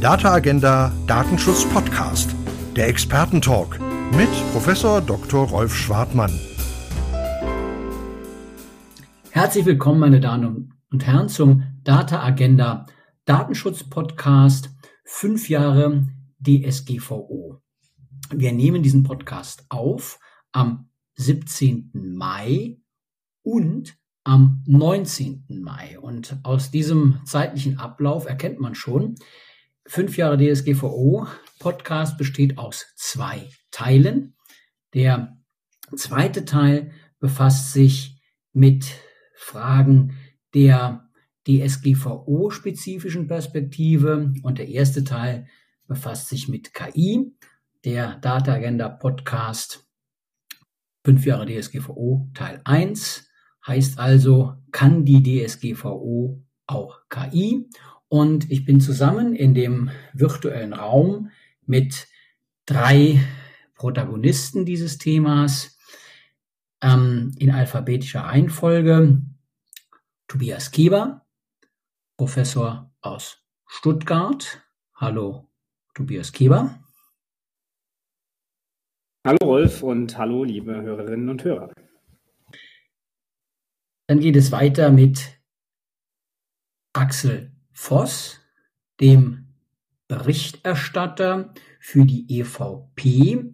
Data Agenda Datenschutz Podcast, der Expertentalk mit Professor Dr. Rolf Schwartmann. Herzlich willkommen, meine Damen und Herren, zum Data Agenda Datenschutz Podcast. Fünf Jahre DSGVO. Wir nehmen diesen Podcast auf am 17. Mai und am 19. Mai. Und aus diesem zeitlichen Ablauf erkennt man schon, fünf Jahre DSGVO Podcast besteht aus zwei Teilen. Der zweite Teil befasst sich mit Fragen der DSGVO-spezifischen Perspektive und der erste Teil befasst sich mit KI. Der Data Agenda Podcast fünf Jahre DSGVO Teil 1 heißt also, kann die DSGVO auch KI? Und ich bin zusammen in dem virtuellen Raum mit drei Protagonisten dieses Themas ähm, in alphabetischer Reihenfolge. Tobias Kieber, Professor aus Stuttgart. Hallo, Tobias Kieber. Hallo Rolf und hallo liebe Hörerinnen und Hörer. Dann geht es weiter mit Axel Voss, dem Berichterstatter für die EVP,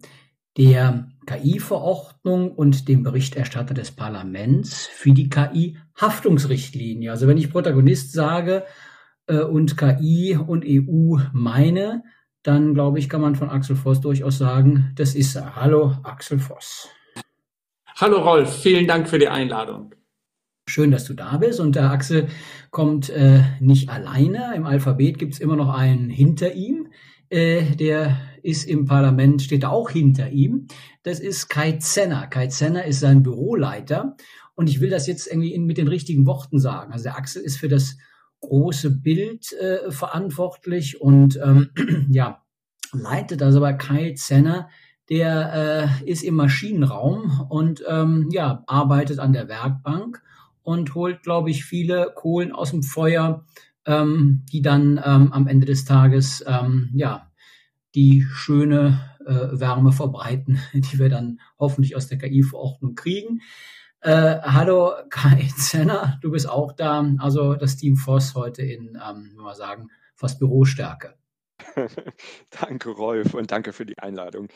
der KI-Verordnung und dem Berichterstatter des Parlaments für die KI-Haftungsrichtlinie. Also wenn ich Protagonist sage äh, und KI und EU meine, dann glaube ich, kann man von Axel Voss durchaus sagen, das ist er. Hallo, Axel Voss. Hallo Rolf, vielen Dank für die Einladung. Schön, dass du da bist. Und der Axel kommt äh, nicht alleine. Im Alphabet gibt es immer noch einen hinter ihm. Äh, der ist im Parlament, steht auch hinter ihm. Das ist Kai Zenner. Kai Zenner ist sein Büroleiter. Und ich will das jetzt irgendwie in, mit den richtigen Worten sagen. Also der Axel ist für das große Bild äh, verantwortlich und ähm, ja, leitet also bei Kai Zenner der äh, ist im Maschinenraum und ähm, ja, arbeitet an der Werkbank und holt, glaube ich, viele Kohlen aus dem Feuer, ähm, die dann ähm, am Ende des Tages ähm, ja die schöne äh, Wärme verbreiten, die wir dann hoffentlich aus der KI-Verordnung kriegen. Äh, hallo Kai Zenner, du bist auch da. Also das Team Voss heute in, ähm, wenn wir sagen, fast Bürostärke. danke, Rolf, und danke für die Einladung.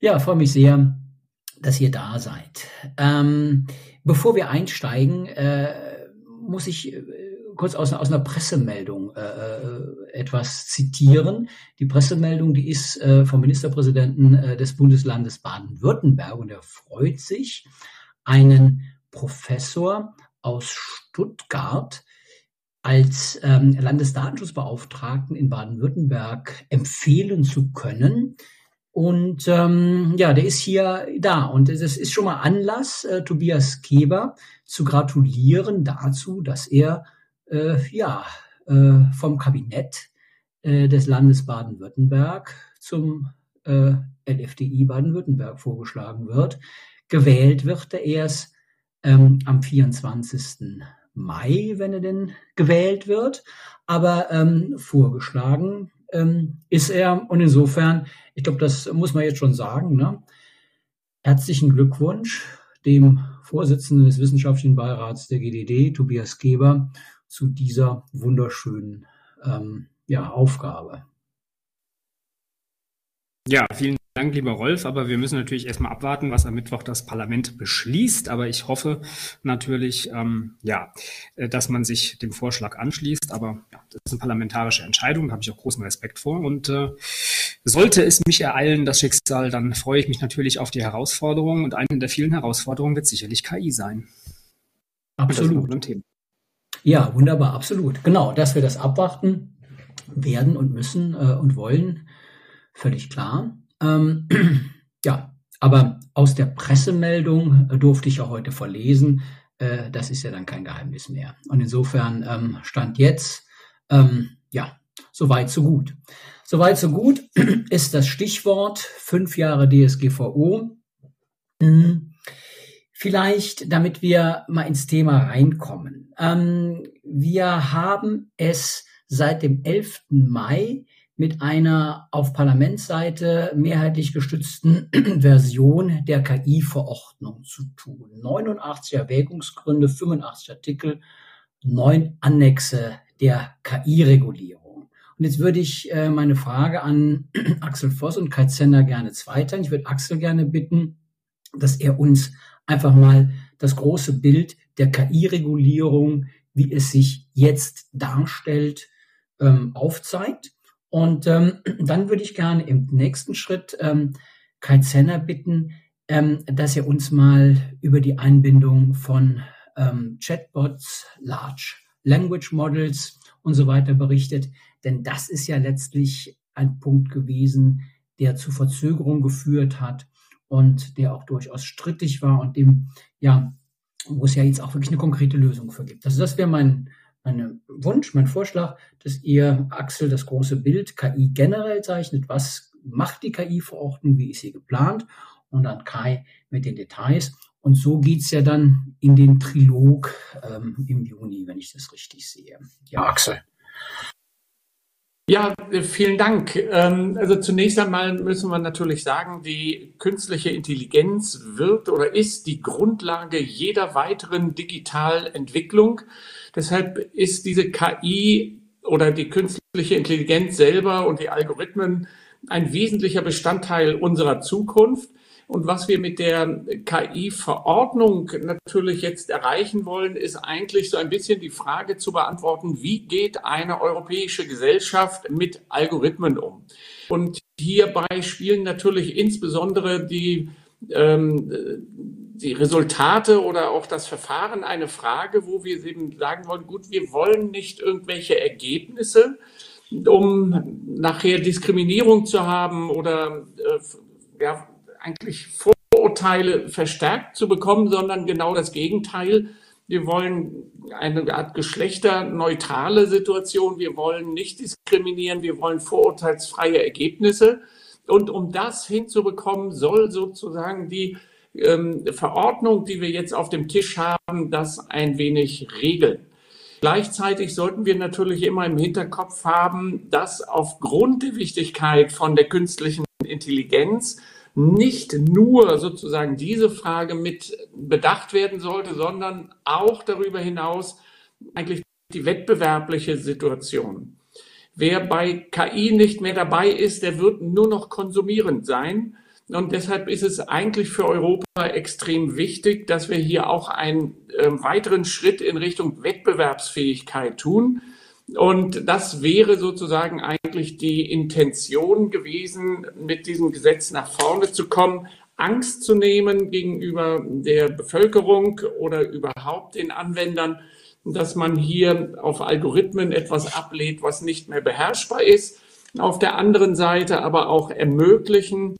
Ja, freue mich sehr, dass ihr da seid. Ähm, bevor wir einsteigen, äh, muss ich äh, kurz aus, aus einer Pressemeldung äh, äh, etwas zitieren. Die Pressemeldung, die ist äh, vom Ministerpräsidenten äh, des Bundeslandes Baden-Württemberg und er freut sich, einen Professor aus Stuttgart als ähm, Landesdatenschutzbeauftragten in Baden-Württemberg empfehlen zu können, und ähm, ja, der ist hier da. Und das ist schon mal Anlass, äh, Tobias Keber zu gratulieren dazu, dass er äh, ja äh, vom Kabinett äh, des Landes Baden-Württemberg zum äh, LFDI Baden-Württemberg vorgeschlagen wird. Gewählt wird er erst ähm, am 24. Mai, wenn er denn gewählt wird. Aber ähm, vorgeschlagen ähm, ist er. Und insofern, ich glaube, das muss man jetzt schon sagen. Ne? Herzlichen Glückwunsch dem Vorsitzenden des Wissenschaftlichen Beirats der GDD, Tobias Geber, zu dieser wunderschönen ähm, ja, Aufgabe. Ja, vielen Dank, lieber Rolf. Aber wir müssen natürlich erstmal abwarten, was am Mittwoch das Parlament beschließt. Aber ich hoffe natürlich, ähm, ja, äh, dass man sich dem Vorschlag anschließt. Aber ja, das ist eine parlamentarische Entscheidung, da habe ich auch großen Respekt vor. Und äh, sollte es mich ereilen, das Schicksal, dann freue ich mich natürlich auf die Herausforderungen. Und eine der vielen Herausforderungen wird sicherlich KI sein. Absolut. Ja, wunderbar, absolut. Genau, dass wir das abwarten werden und müssen äh, und wollen, völlig klar. Ähm, ja, aber aus der Pressemeldung äh, durfte ich ja heute verlesen. Äh, das ist ja dann kein Geheimnis mehr. Und insofern ähm, stand jetzt, ähm, ja, soweit so gut. Soweit so gut ist das Stichwort fünf Jahre DSGVO. Hm, vielleicht, damit wir mal ins Thema reinkommen. Ähm, wir haben es seit dem 11. Mai mit einer auf Parlamentsseite mehrheitlich gestützten Version der KI-Verordnung zu tun. 89 Erwägungsgründe, 85 Artikel, neun Annexe der KI-Regulierung. Und jetzt würde ich äh, meine Frage an Axel Voss und Kai Zender gerne zweiteilen. Ich würde Axel gerne bitten, dass er uns einfach mal das große Bild der KI-Regulierung, wie es sich jetzt darstellt, ähm, aufzeigt. Und ähm, dann würde ich gerne im nächsten Schritt ähm, Kai Zenner bitten, ähm, dass er uns mal über die Einbindung von ähm, Chatbots, Large Language Models und so weiter berichtet. Denn das ist ja letztlich ein Punkt gewesen, der zu Verzögerung geführt hat und der auch durchaus strittig war und dem, ja, wo es ja jetzt auch wirklich eine konkrete Lösung für gibt. Also das wäre mein, mein Wunsch, mein Vorschlag, dass ihr, Axel, das große Bild KI generell zeichnet. Was macht die KI-Verordnung? Wie ist sie geplant? Und dann Kai mit den Details. Und so geht's ja dann in den Trilog ähm, im Juni, wenn ich das richtig sehe. Ja, Axel. Ja, vielen Dank. Ähm, also zunächst einmal müssen wir natürlich sagen, die künstliche Intelligenz wird oder ist die Grundlage jeder weiteren Digitalentwicklung. Deshalb ist diese KI oder die künstliche Intelligenz selber und die Algorithmen ein wesentlicher Bestandteil unserer Zukunft. Und was wir mit der KI-Verordnung natürlich jetzt erreichen wollen, ist eigentlich so ein bisschen die Frage zu beantworten, wie geht eine europäische Gesellschaft mit Algorithmen um? Und hierbei spielen natürlich insbesondere die, ähm, die Resultate oder auch das Verfahren eine Frage, wo wir eben sagen wollen, gut, wir wollen nicht irgendwelche Ergebnisse, um nachher Diskriminierung zu haben oder äh, ja, eigentlich Vorurteile verstärkt zu bekommen, sondern genau das Gegenteil. Wir wollen eine Art geschlechterneutrale Situation. Wir wollen nicht diskriminieren. Wir wollen vorurteilsfreie Ergebnisse. Und um das hinzubekommen, soll sozusagen die ähm, Verordnung, die wir jetzt auf dem Tisch haben, das ein wenig regeln. Gleichzeitig sollten wir natürlich immer im Hinterkopf haben, dass aufgrund der Wichtigkeit von der künstlichen Intelligenz nicht nur sozusagen diese Frage mit bedacht werden sollte, sondern auch darüber hinaus eigentlich die wettbewerbliche Situation. Wer bei KI nicht mehr dabei ist, der wird nur noch konsumierend sein. Und deshalb ist es eigentlich für Europa extrem wichtig, dass wir hier auch einen äh, weiteren Schritt in Richtung Wettbewerbsfähigkeit tun. Und das wäre sozusagen eigentlich die Intention gewesen, mit diesem Gesetz nach vorne zu kommen, Angst zu nehmen gegenüber der Bevölkerung oder überhaupt den Anwendern, dass man hier auf Algorithmen etwas ablehnt, was nicht mehr beherrschbar ist. Auf der anderen Seite aber auch ermöglichen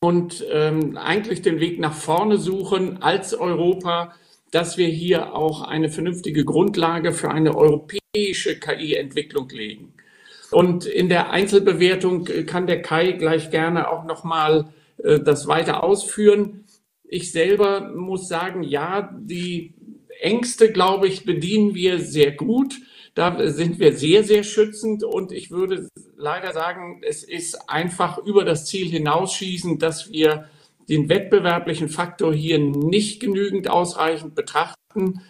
und ähm, eigentlich den Weg nach vorne suchen als Europa, dass wir hier auch eine vernünftige Grundlage für eine europäische KI-Entwicklung legen. Und in der Einzelbewertung kann der Kai gleich gerne auch nochmal äh, das weiter ausführen. Ich selber muss sagen, ja, die Ängste, glaube ich, bedienen wir sehr gut. Da sind wir sehr, sehr schützend. Und ich würde leider sagen, es ist einfach über das Ziel hinausschießen, dass wir den wettbewerblichen Faktor hier nicht genügend ausreichend betrachten.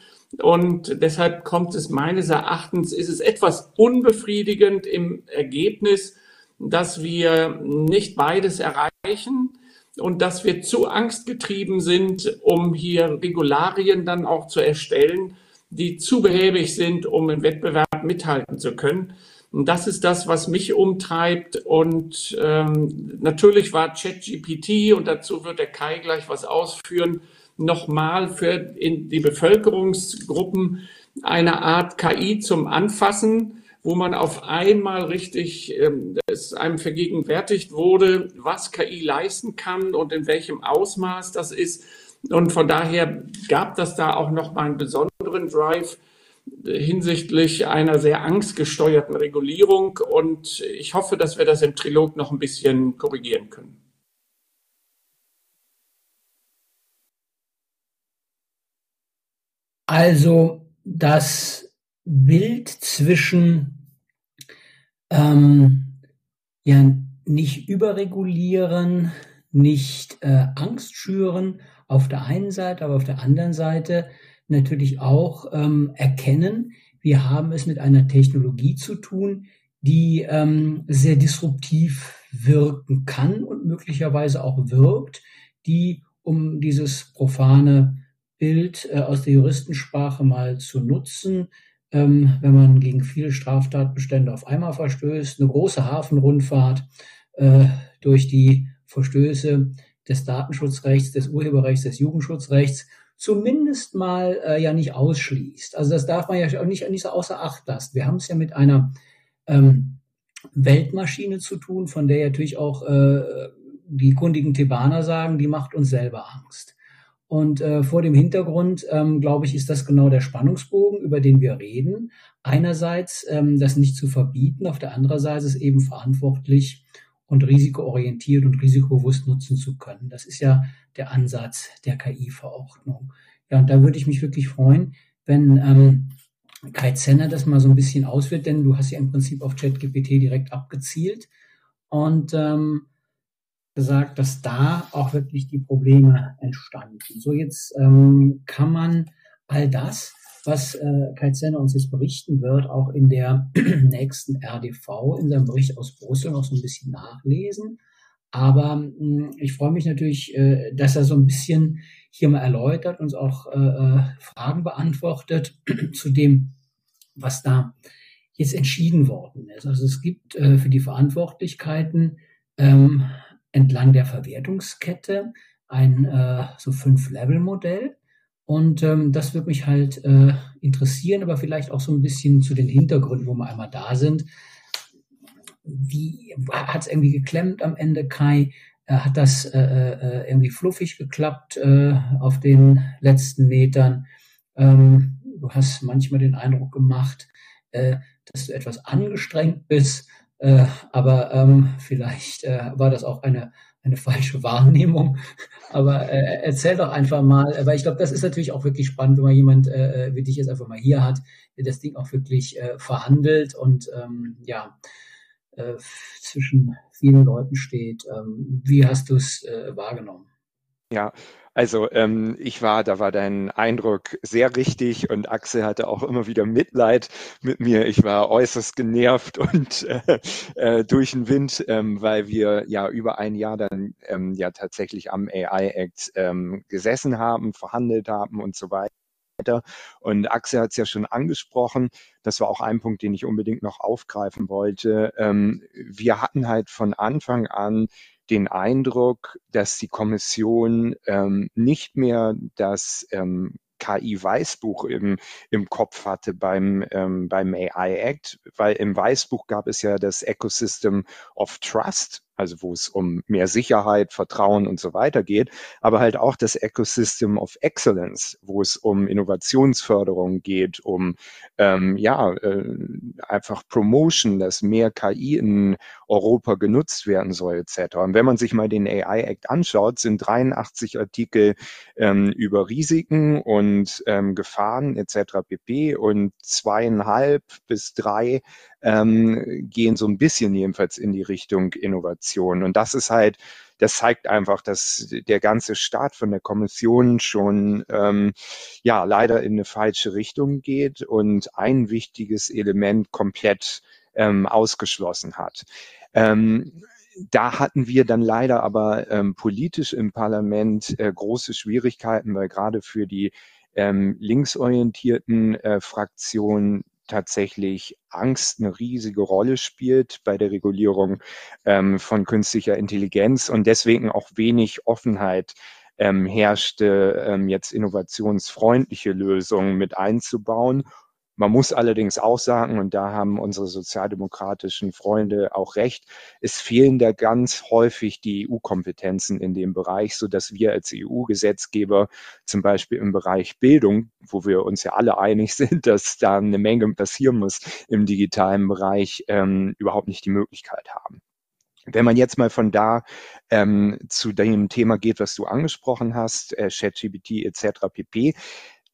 Und deshalb kommt es meines Erachtens, ist es etwas unbefriedigend im Ergebnis, dass wir nicht beides erreichen und dass wir zu angstgetrieben sind, um hier Regularien dann auch zu erstellen, die zu behäbig sind, um im Wettbewerb mithalten zu können. Und das ist das, was mich umtreibt. Und ähm, natürlich war ChatGPT, und dazu wird der Kai gleich was ausführen, nochmal für in die Bevölkerungsgruppen eine Art KI zum Anfassen, wo man auf einmal richtig ähm, es einem vergegenwärtigt wurde, was KI leisten kann und in welchem Ausmaß das ist. Und von daher gab das da auch nochmal einen besonderen Drive hinsichtlich einer sehr angstgesteuerten Regulierung. Und ich hoffe, dass wir das im Trilog noch ein bisschen korrigieren können. Also das Bild zwischen ähm, ja nicht überregulieren, nicht äh, Angst schüren auf der einen Seite, aber auf der anderen Seite natürlich auch ähm, erkennen, wir haben es mit einer Technologie zu tun, die ähm, sehr disruptiv wirken kann und möglicherweise auch wirkt, die, um dieses profane Bild äh, aus der Juristensprache mal zu nutzen, ähm, wenn man gegen viele Straftatbestände auf einmal verstößt, eine große Hafenrundfahrt äh, durch die Verstöße des Datenschutzrechts, des Urheberrechts, des Jugendschutzrechts zumindest mal äh, ja nicht ausschließt. Also das darf man ja auch nicht, nicht so außer Acht lassen. Wir haben es ja mit einer ähm, Weltmaschine zu tun, von der natürlich auch äh, die kundigen Thebaner sagen, die macht uns selber Angst. Und äh, vor dem Hintergrund, ähm, glaube ich, ist das genau der Spannungsbogen, über den wir reden. Einerseits ähm, das nicht zu verbieten, auf der anderen Seite es eben verantwortlich und risikoorientiert und risikobewusst nutzen zu können. Das ist ja der Ansatz der KI-Verordnung. Ja, und da würde ich mich wirklich freuen, wenn ähm, Kai Zenner das mal so ein bisschen ausführt, denn du hast ja im Prinzip auf ChatGPT direkt abgezielt und ähm, gesagt, dass da auch wirklich die Probleme entstanden. So jetzt ähm, kann man all das, was äh, Kai Zenner uns jetzt berichten wird, auch in der nächsten RDV, in seinem Bericht aus Brüssel noch so ein bisschen nachlesen. Aber mh, hm, ich freue mich natürlich, äh, dass er so ein bisschen hier mal erläutert, uns auch äh, äh Fragen beantwortet zu dem, was da jetzt entschieden worden ist. Also es gibt äh, für die Verantwortlichkeiten ähm, entlang der Verwertungskette ein äh, so Fünf-Level-Modell. Und ähm, das wird mich halt äh, interessieren, aber vielleicht auch so ein bisschen zu den Hintergründen, wo wir einmal da sind. Wie hat es irgendwie geklemmt am Ende, Kai? Äh, hat das äh, äh, irgendwie fluffig geklappt äh, auf den letzten Metern? Ähm, du hast manchmal den Eindruck gemacht, äh, dass du etwas angestrengt bist, äh, aber ähm, vielleicht äh, war das auch eine eine falsche Wahrnehmung. Aber äh, erzähl doch einfach mal, weil ich glaube, das ist natürlich auch wirklich spannend, wenn man jemand äh, wie dich jetzt einfach mal hier hat, der das Ding auch wirklich äh, verhandelt und ähm, ja äh, zwischen vielen Leuten steht. Ähm, wie hast du es äh, wahrgenommen? Ja, also ähm, ich war, da war dein Eindruck sehr richtig und Axel hatte auch immer wieder Mitleid mit mir. Ich war äußerst genervt und äh, äh, durch den Wind, ähm, weil wir ja über ein Jahr dann ähm, ja tatsächlich am AI Act ähm, gesessen haben, verhandelt haben und so weiter. Und Axel hat es ja schon angesprochen, das war auch ein Punkt, den ich unbedingt noch aufgreifen wollte. Ähm, wir hatten halt von Anfang an den Eindruck, dass die Kommission ähm, nicht mehr das ähm, KI-Weißbuch im, im Kopf hatte beim, ähm, beim AI Act, weil im Weißbuch gab es ja das Ecosystem of Trust, also wo es um mehr Sicherheit, Vertrauen und so weiter geht, aber halt auch das Ecosystem of Excellence, wo es um Innovationsförderung geht, um ähm, ja äh, einfach Promotion, dass mehr KI in Europa genutzt werden soll etc. Und wenn man sich mal den AI Act anschaut, sind 83 Artikel ähm, über Risiken und ähm, Gefahren etc. pp. und zweieinhalb bis drei ähm, gehen so ein bisschen jedenfalls in die Richtung Innovation. Und das ist halt, das zeigt einfach, dass der ganze Start von der Kommission schon ähm, ja leider in eine falsche Richtung geht und ein wichtiges Element komplett ähm, ausgeschlossen hat. Ähm, da hatten wir dann leider aber ähm, politisch im Parlament äh, große Schwierigkeiten, weil gerade für die ähm, linksorientierten äh, Fraktionen tatsächlich Angst eine riesige Rolle spielt bei der Regulierung ähm, von künstlicher Intelligenz und deswegen auch wenig Offenheit ähm, herrschte, ähm, jetzt innovationsfreundliche Lösungen mit einzubauen man muss allerdings auch sagen, und da haben unsere sozialdemokratischen Freunde auch recht, es fehlen da ganz häufig die EU-Kompetenzen in dem Bereich, so dass wir als EU-Gesetzgeber zum Beispiel im Bereich Bildung, wo wir uns ja alle einig sind, dass da eine Menge passieren muss im digitalen Bereich, ähm, überhaupt nicht die Möglichkeit haben. Wenn man jetzt mal von da ähm, zu dem Thema geht, was du angesprochen hast, äh, ChatGPT etc. pp.,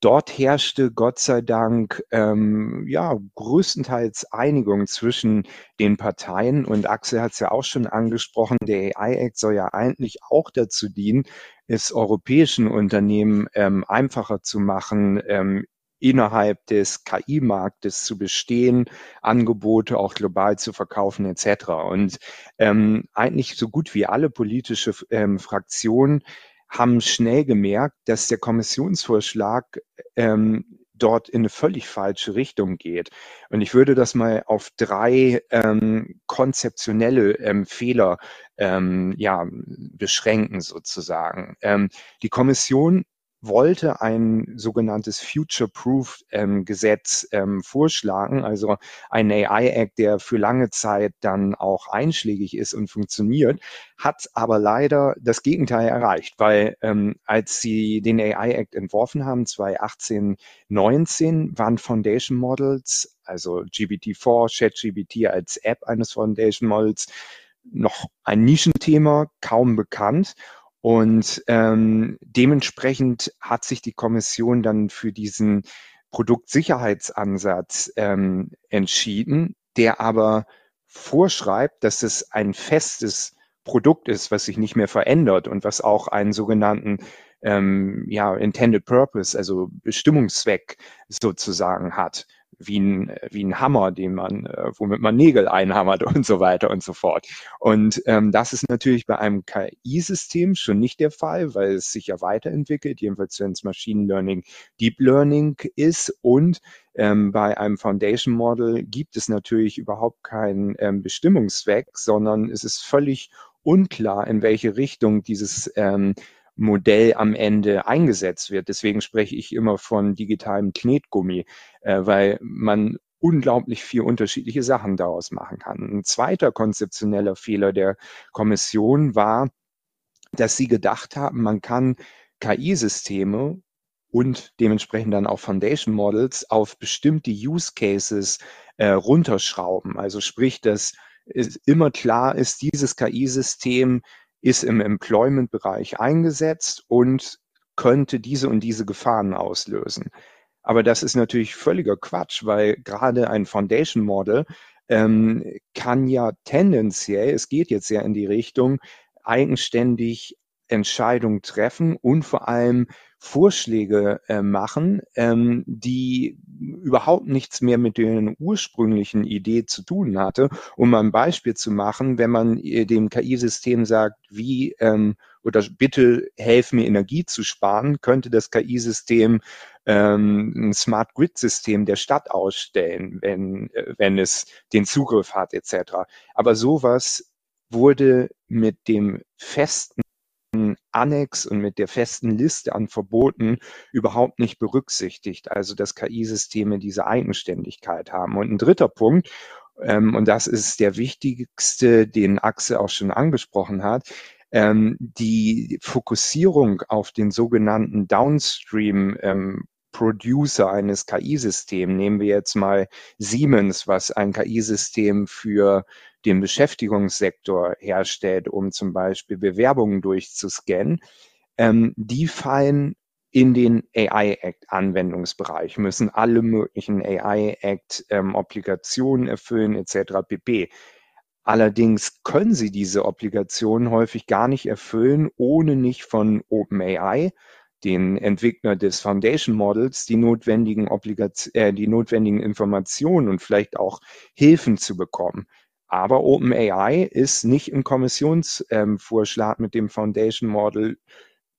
Dort herrschte Gott sei Dank ähm, ja größtenteils Einigung zwischen den Parteien und Axel hat es ja auch schon angesprochen, der AI Act soll ja eigentlich auch dazu dienen, es europäischen Unternehmen ähm, einfacher zu machen, ähm, innerhalb des KI-Marktes zu bestehen, Angebote auch global zu verkaufen etc. Und ähm, eigentlich so gut wie alle politische ähm, Fraktionen haben schnell gemerkt, dass der Kommissionsvorschlag ähm, dort in eine völlig falsche Richtung geht. Und ich würde das mal auf drei ähm, konzeptionelle ähm, Fehler ähm, ja, beschränken sozusagen. Ähm, die Kommission wollte ein sogenanntes Future-Proof-Gesetz ähm, ähm, vorschlagen, also ein AI-Act, der für lange Zeit dann auch einschlägig ist und funktioniert, hat aber leider das Gegenteil erreicht, weil ähm, als sie den AI-Act entworfen haben, 2018, 19, waren Foundation Models, also GPT-4, ChatGPT als App eines Foundation Models, noch ein Nischenthema, kaum bekannt. Und ähm, dementsprechend hat sich die Kommission dann für diesen Produktsicherheitsansatz ähm, entschieden, der aber vorschreibt, dass es ein festes Produkt ist, was sich nicht mehr verändert und was auch einen sogenannten ähm, ja, Intended Purpose, also Bestimmungszweck sozusagen hat wie ein, wie ein Hammer, den man, äh, womit man Nägel einhammert und so weiter und so fort. Und ähm, das ist natürlich bei einem KI-System schon nicht der Fall, weil es sich ja weiterentwickelt, jedenfalls wenn es Machine Learning, Deep Learning ist und ähm, bei einem Foundation Model gibt es natürlich überhaupt keinen ähm, Bestimmungszweck, sondern es ist völlig unklar, in welche Richtung dieses ähm, Modell am Ende eingesetzt wird. Deswegen spreche ich immer von digitalem Knetgummi, äh, weil man unglaublich viel unterschiedliche Sachen daraus machen kann. Ein zweiter konzeptioneller Fehler der Kommission war, dass sie gedacht haben, man kann KI-Systeme und dementsprechend dann auch Foundation Models auf bestimmte Use Cases äh, runterschrauben. Also sprich, dass es immer klar ist, dieses KI-System ist im Employment-Bereich eingesetzt und könnte diese und diese Gefahren auslösen. Aber das ist natürlich völliger Quatsch, weil gerade ein Foundation Model ähm, kann ja tendenziell, es geht jetzt ja in die Richtung, eigenständig Entscheidungen treffen und vor allem Vorschläge äh, machen, ähm, die überhaupt nichts mehr mit der ursprünglichen Idee zu tun hatte. Um ein Beispiel zu machen, wenn man äh, dem KI-System sagt, wie ähm, oder bitte helf mir Energie zu sparen, könnte das KI-System ähm, ein Smart Grid-System der Stadt ausstellen, wenn, äh, wenn es den Zugriff hat etc. Aber sowas wurde mit dem festen Annex und mit der festen Liste an Verboten überhaupt nicht berücksichtigt. Also dass KI-Systeme diese Eigenständigkeit haben. Und ein dritter Punkt, ähm, und das ist der wichtigste, den Axel auch schon angesprochen hat, ähm, die Fokussierung auf den sogenannten Downstream ähm, Producer eines KI-Systems. Nehmen wir jetzt mal Siemens, was ein KI-System für den Beschäftigungssektor herstellt, um zum Beispiel Bewerbungen durchzuscannen. Ähm, die fallen in den AI Act Anwendungsbereich, müssen alle möglichen AI Act ähm, Obligationen erfüllen etc. pp. Allerdings können sie diese Obligationen häufig gar nicht erfüllen, ohne nicht von OpenAI den Entwickler des Foundation Models die notwendigen, Obligaz äh, die notwendigen Informationen und vielleicht auch Hilfen zu bekommen. Aber OpenAI ist nicht im Kommissionsvorschlag ähm, mit dem Foundation Model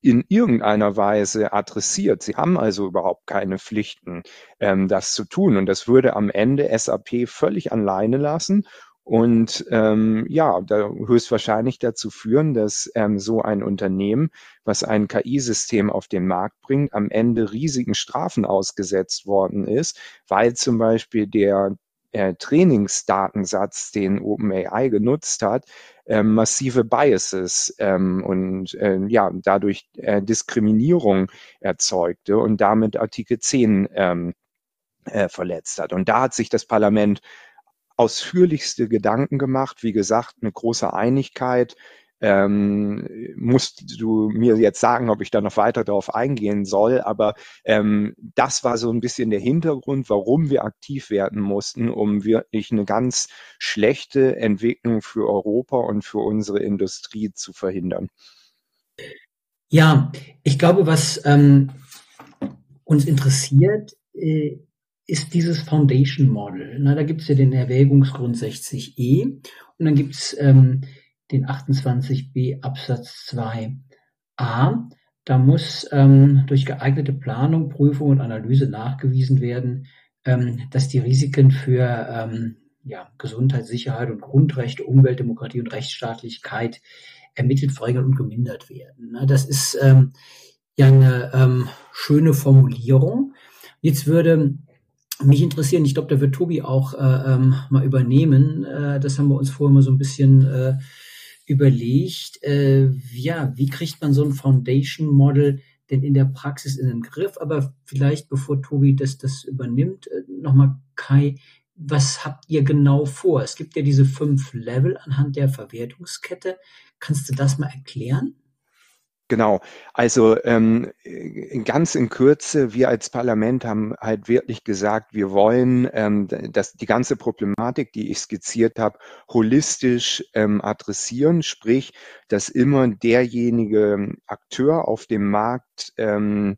in irgendeiner Weise adressiert. Sie haben also überhaupt keine Pflichten, ähm, das zu tun. Und das würde am Ende SAP völlig alleine lassen und ähm, ja, da höchstwahrscheinlich dazu führen, dass ähm, so ein Unternehmen, was ein KI-System auf den Markt bringt, am Ende riesigen Strafen ausgesetzt worden ist, weil zum Beispiel der äh, Trainingsdatensatz, den OpenAI genutzt hat, äh, massive Biases ähm, und äh, ja dadurch äh, Diskriminierung erzeugte und damit Artikel 10 ähm, äh, verletzt hat. Und da hat sich das Parlament ausführlichste Gedanken gemacht. Wie gesagt, eine große Einigkeit ähm, musst du mir jetzt sagen, ob ich da noch weiter darauf eingehen soll. Aber ähm, das war so ein bisschen der Hintergrund, warum wir aktiv werden mussten, um wirklich eine ganz schlechte Entwicklung für Europa und für unsere Industrie zu verhindern. Ja, ich glaube, was ähm, uns interessiert, äh, ist dieses Foundation Model. Na, da gibt es ja den Erwägungsgrund 60e und dann gibt es ähm, den 28b Absatz 2a. Da muss ähm, durch geeignete Planung, Prüfung und Analyse nachgewiesen werden, ähm, dass die Risiken für ähm, ja, Gesundheit, Sicherheit und Grundrechte, Umwelt, Demokratie und Rechtsstaatlichkeit ermittelt, verringert und gemindert werden. Das ist ähm, ja eine ähm, schöne Formulierung. Jetzt würde mich interessieren, ich glaube, da wird Tobi auch äh, ähm, mal übernehmen. Äh, das haben wir uns vorher mal so ein bisschen äh, überlegt, äh, ja, wie kriegt man so ein Foundation Model denn in der Praxis in den Griff? Aber vielleicht, bevor Tobi das, das übernimmt, äh, nochmal Kai, was habt ihr genau vor? Es gibt ja diese fünf Level anhand der Verwertungskette. Kannst du das mal erklären? Genau, also ähm, ganz in Kürze, wir als Parlament haben halt wirklich gesagt, wir wollen ähm, dass die ganze Problematik, die ich skizziert habe, holistisch ähm, adressieren, sprich, dass immer derjenige Akteur auf dem Markt ähm,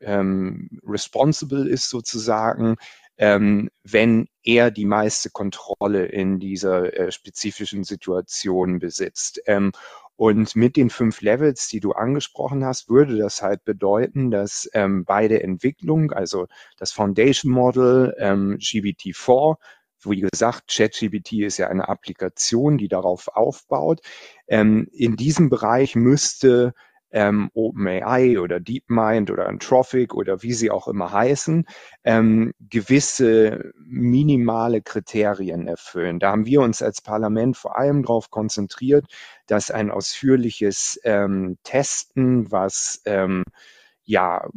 ähm, responsible ist sozusagen, ähm, wenn er die meiste Kontrolle in dieser äh, spezifischen Situation besitzt. Ähm, und mit den fünf Levels, die du angesprochen hast, würde das halt bedeuten, dass ähm, bei der Entwicklung, also das Foundation Model, ähm, GBT4, wie gesagt, ChatGBT ist ja eine Applikation, die darauf aufbaut. Ähm, in diesem Bereich müsste ähm, OpenAI oder DeepMind oder Anthropic oder wie sie auch immer heißen, ähm, gewisse minimale Kriterien erfüllen. Da haben wir uns als Parlament vor allem darauf konzentriert, dass ein ausführliches ähm, Testen, was ähm, ja,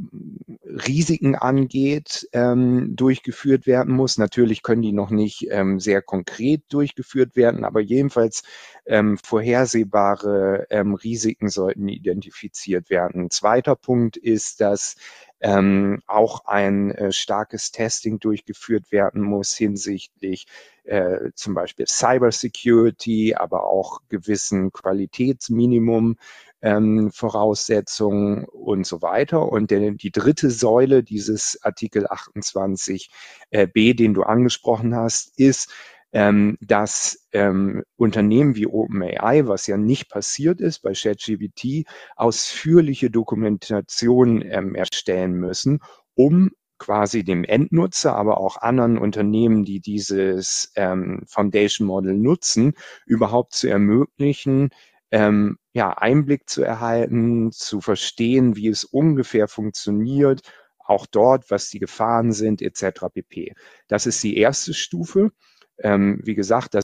Risiken angeht, ähm, durchgeführt werden muss. Natürlich können die noch nicht ähm, sehr konkret durchgeführt werden, aber jedenfalls ähm, vorhersehbare ähm, Risiken sollten identifiziert werden. Ein zweiter Punkt ist, dass ähm, auch ein äh, starkes Testing durchgeführt werden muss hinsichtlich äh, zum Beispiel Cybersecurity, aber auch gewissen Qualitätsminimum ähm, Voraussetzungen und so weiter. Und der, die dritte Säule dieses Artikel 28b, äh, den du angesprochen hast, ist, ähm, dass ähm, Unternehmen wie OpenAI, was ja nicht passiert ist bei ChatGPT, ausführliche Dokumentation ähm, erstellen müssen, um quasi dem Endnutzer, aber auch anderen Unternehmen, die dieses ähm, Foundation Model nutzen, überhaupt zu ermöglichen, ähm, ja, Einblick zu erhalten, zu verstehen, wie es ungefähr funktioniert, auch dort, was die Gefahren sind, etc. pp. Das ist die erste Stufe. Ähm, wie gesagt, das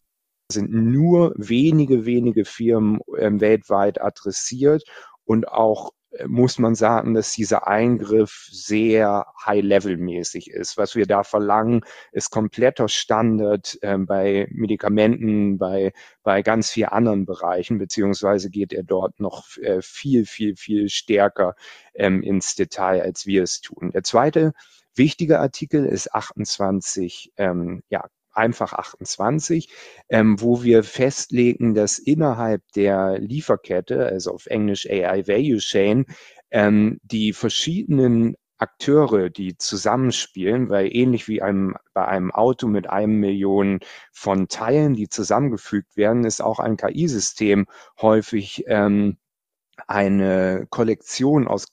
sind nur wenige, wenige Firmen ähm, weltweit adressiert und auch muss man sagen, dass dieser Eingriff sehr high-level-mäßig ist. Was wir da verlangen, ist kompletter Standard äh, bei Medikamenten, bei, bei ganz vielen anderen Bereichen, beziehungsweise geht er dort noch äh, viel, viel, viel stärker ähm, ins Detail, als wir es tun. Der zweite wichtige Artikel ist 28 ähm, ja, einfach 28, ähm, wo wir festlegen, dass innerhalb der Lieferkette, also auf Englisch AI Value Chain, ähm, die verschiedenen Akteure, die zusammenspielen, weil ähnlich wie einem, bei einem Auto mit einem Million von Teilen, die zusammengefügt werden, ist auch ein KI-System häufig ähm, eine Kollektion aus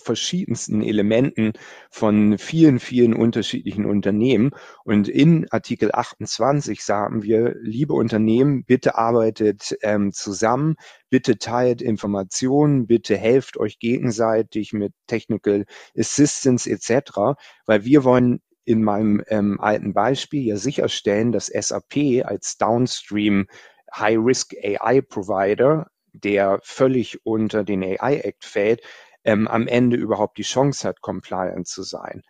verschiedensten Elementen von vielen, vielen unterschiedlichen Unternehmen. Und in Artikel 28 sagen wir, liebe Unternehmen, bitte arbeitet ähm, zusammen, bitte teilt Informationen, bitte helft euch gegenseitig mit Technical Assistance etc., weil wir wollen in meinem ähm, alten Beispiel ja sicherstellen, dass SAP als Downstream High-Risk AI Provider, der völlig unter den AI Act fällt, ähm, am Ende überhaupt die Chance hat, compliant zu sein.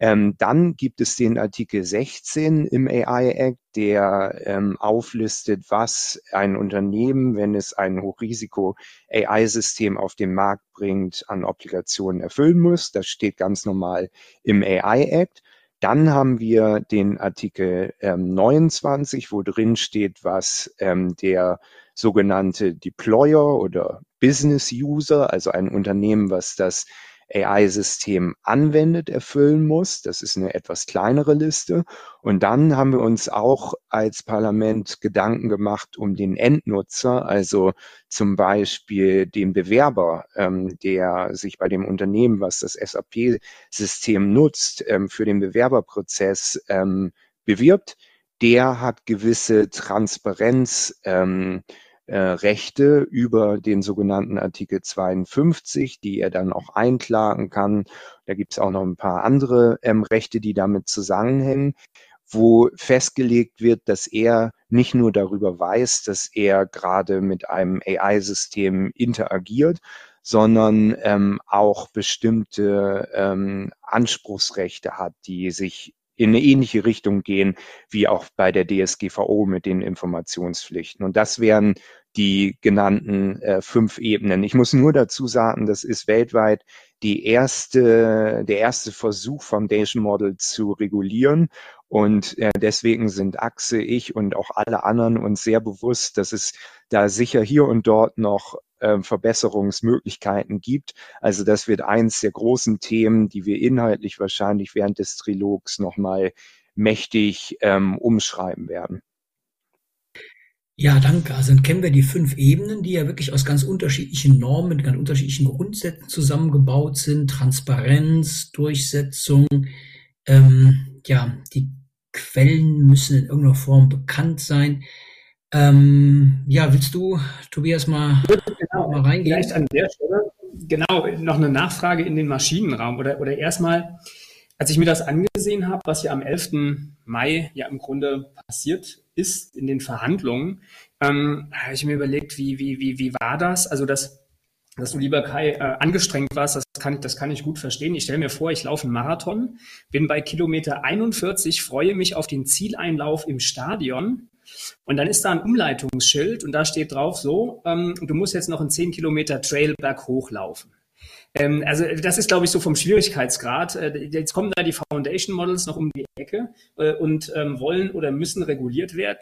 Ähm, dann gibt es den Artikel 16 im AI Act, der ähm, auflistet, was ein Unternehmen, wenn es ein Hochrisiko-AI-System auf den Markt bringt, an Obligationen erfüllen muss. Das steht ganz normal im AI Act. Dann haben wir den Artikel ähm, 29, wo drin steht, was ähm, der sogenannte Deployer oder Business User, also ein Unternehmen, was das AI-System anwendet, erfüllen muss. Das ist eine etwas kleinere Liste. Und dann haben wir uns auch als Parlament Gedanken gemacht um den Endnutzer, also zum Beispiel den Bewerber, ähm, der sich bei dem Unternehmen, was das SAP-System nutzt, ähm, für den Bewerberprozess ähm, bewirbt. Der hat gewisse Transparenz. Ähm, äh, Rechte über den sogenannten Artikel 52, die er dann auch einklagen kann. Da gibt es auch noch ein paar andere ähm, Rechte, die damit zusammenhängen, wo festgelegt wird, dass er nicht nur darüber weiß, dass er gerade mit einem AI-System interagiert, sondern ähm, auch bestimmte ähm, Anspruchsrechte hat, die sich in eine ähnliche Richtung gehen wie auch bei der DSGVO mit den Informationspflichten. Und das wären die genannten äh, fünf Ebenen. Ich muss nur dazu sagen, das ist weltweit die erste, der erste Versuch, Foundation Model zu regulieren. Und äh, deswegen sind Axel, ich und auch alle anderen uns sehr bewusst, dass es da sicher hier und dort noch äh, Verbesserungsmöglichkeiten gibt. Also das wird eins der großen Themen, die wir inhaltlich wahrscheinlich während des Trilogs nochmal mächtig ähm, umschreiben werden. Ja, danke. Also dann kennen wir die fünf Ebenen, die ja wirklich aus ganz unterschiedlichen Normen, ganz unterschiedlichen Grundsätzen zusammengebaut sind. Transparenz, Durchsetzung. Ähm, ja, die Quellen müssen in irgendeiner Form bekannt sein. Ähm, ja, willst du, Tobias, mal, genau, mal reingehen? Vielleicht an der Stelle, genau, noch eine Nachfrage in den Maschinenraum oder, oder erstmal, als ich mir das angesehen habe, was ja am 11. Mai ja im Grunde passiert ist in den Verhandlungen, ähm, habe ich mir überlegt, wie, wie, wie, wie war das? Also, dass, dass du, lieber Kai, äh, angestrengt warst, das kann, ich, das kann ich gut verstehen. Ich stelle mir vor, ich laufe einen Marathon, bin bei Kilometer 41, freue mich auf den Zieleinlauf im Stadion und dann ist da ein Umleitungsschild und da steht drauf so, ähm, du musst jetzt noch einen 10 Kilometer Trail berghoch laufen. Ähm, also das ist, glaube ich, so vom Schwierigkeitsgrad. Äh, jetzt kommen da die Foundation Models noch um die Ecke äh, und ähm, wollen oder müssen reguliert werden.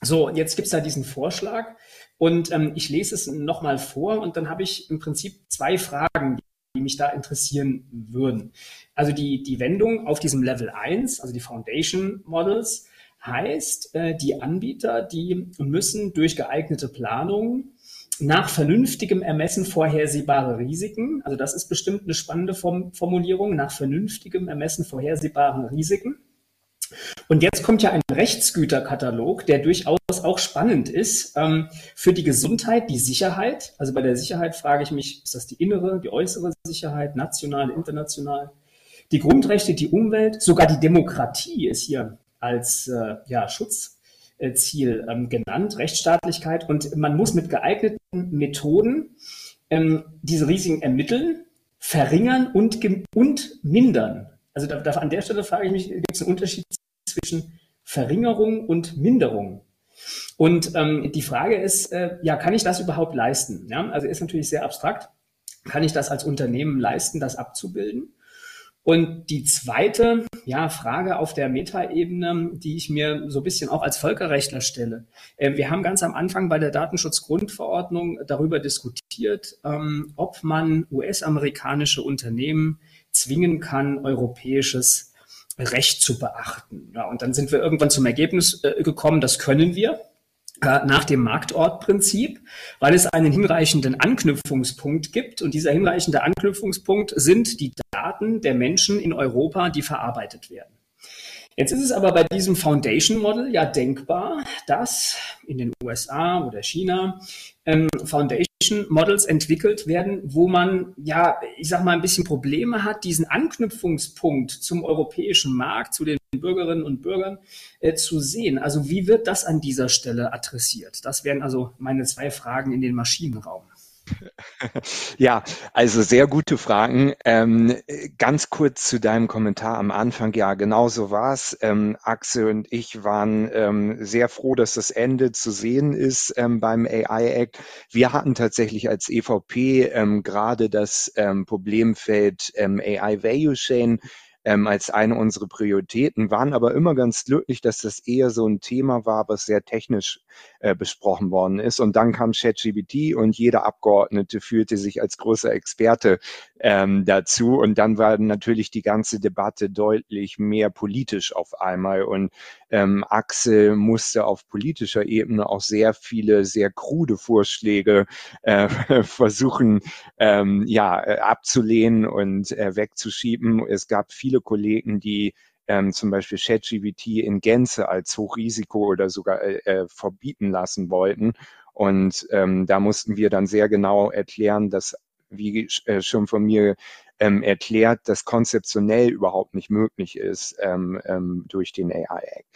So, jetzt gibt's da diesen Vorschlag und ähm, ich lese es nochmal vor und dann habe ich im Prinzip zwei Fragen, die mich da interessieren würden. Also die, die Wendung auf diesem Level 1, also die Foundation Models, heißt, äh, die Anbieter, die müssen durch geeignete Planung nach vernünftigem Ermessen vorhersehbare Risiken, also das ist bestimmt eine spannende Formulierung, nach vernünftigem Ermessen vorhersehbaren Risiken. Und jetzt kommt ja ein Rechtsgüterkatalog, der durchaus auch spannend ist ähm, für die Gesundheit, die Sicherheit. Also bei der Sicherheit frage ich mich, ist das die innere, die äußere Sicherheit, national, international? Die Grundrechte, die Umwelt, sogar die Demokratie ist hier als äh, ja, Schutz Ziel ähm, genannt, Rechtsstaatlichkeit. Und man muss mit geeigneten Methoden ähm, diese Risiken ermitteln, verringern und, und mindern. Also da, da, an der Stelle frage ich mich, gibt es einen Unterschied zwischen Verringerung und Minderung? Und ähm, die Frage ist, äh, ja, kann ich das überhaupt leisten? Ja, also ist natürlich sehr abstrakt. Kann ich das als Unternehmen leisten, das abzubilden? Und die zweite ja, Frage auf der Metaebene, die ich mir so ein bisschen auch als Völkerrechtler stelle. Äh, wir haben ganz am Anfang bei der Datenschutzgrundverordnung darüber diskutiert, ähm, ob man US-amerikanische Unternehmen zwingen kann, europäisches Recht zu beachten. Ja, und dann sind wir irgendwann zum Ergebnis äh, gekommen, das können wir. Äh, nach dem Marktortprinzip, weil es einen hinreichenden Anknüpfungspunkt gibt. Und dieser hinreichende Anknüpfungspunkt sind die Daten der Menschen in Europa, die verarbeitet werden. Jetzt ist es aber bei diesem Foundation Model ja denkbar, dass in den USA oder China ähm, Foundation Models entwickelt werden, wo man ja, ich sag mal, ein bisschen Probleme hat, diesen Anknüpfungspunkt zum europäischen Markt, zu den Bürgerinnen und Bürgern äh, zu sehen. Also wie wird das an dieser Stelle adressiert? Das wären also meine zwei Fragen in den Maschinenraum. Ja, also sehr gute Fragen. Ähm, ganz kurz zu deinem Kommentar am Anfang. Ja, genau so war's. Ähm, Axel und ich waren ähm, sehr froh, dass das Ende zu sehen ist ähm, beim AI Act. Wir hatten tatsächlich als EVP ähm, gerade das ähm, Problemfeld AI Value Chain ähm, als eine unserer Prioritäten, waren aber immer ganz glücklich, dass das eher so ein Thema war, was sehr technisch äh, besprochen worden ist. Und dann kam ChatGPT und jeder Abgeordnete fühlte sich als großer Experte ähm, dazu. Und dann war natürlich die ganze Debatte deutlich mehr politisch auf einmal. Und ähm, Axel musste auf politischer Ebene auch sehr viele sehr krude Vorschläge äh, versuchen, ähm, ja, äh, abzulehnen und äh, wegzuschieben. Es gab viele viele Kollegen, die ähm, zum Beispiel ChatGPT in Gänze als Hochrisiko oder sogar äh, äh, verbieten lassen wollten. Und ähm, da mussten wir dann sehr genau erklären, dass, wie äh, schon von mir ähm, erklärt, dass konzeptionell überhaupt nicht möglich ist ähm, ähm, durch den AI Act.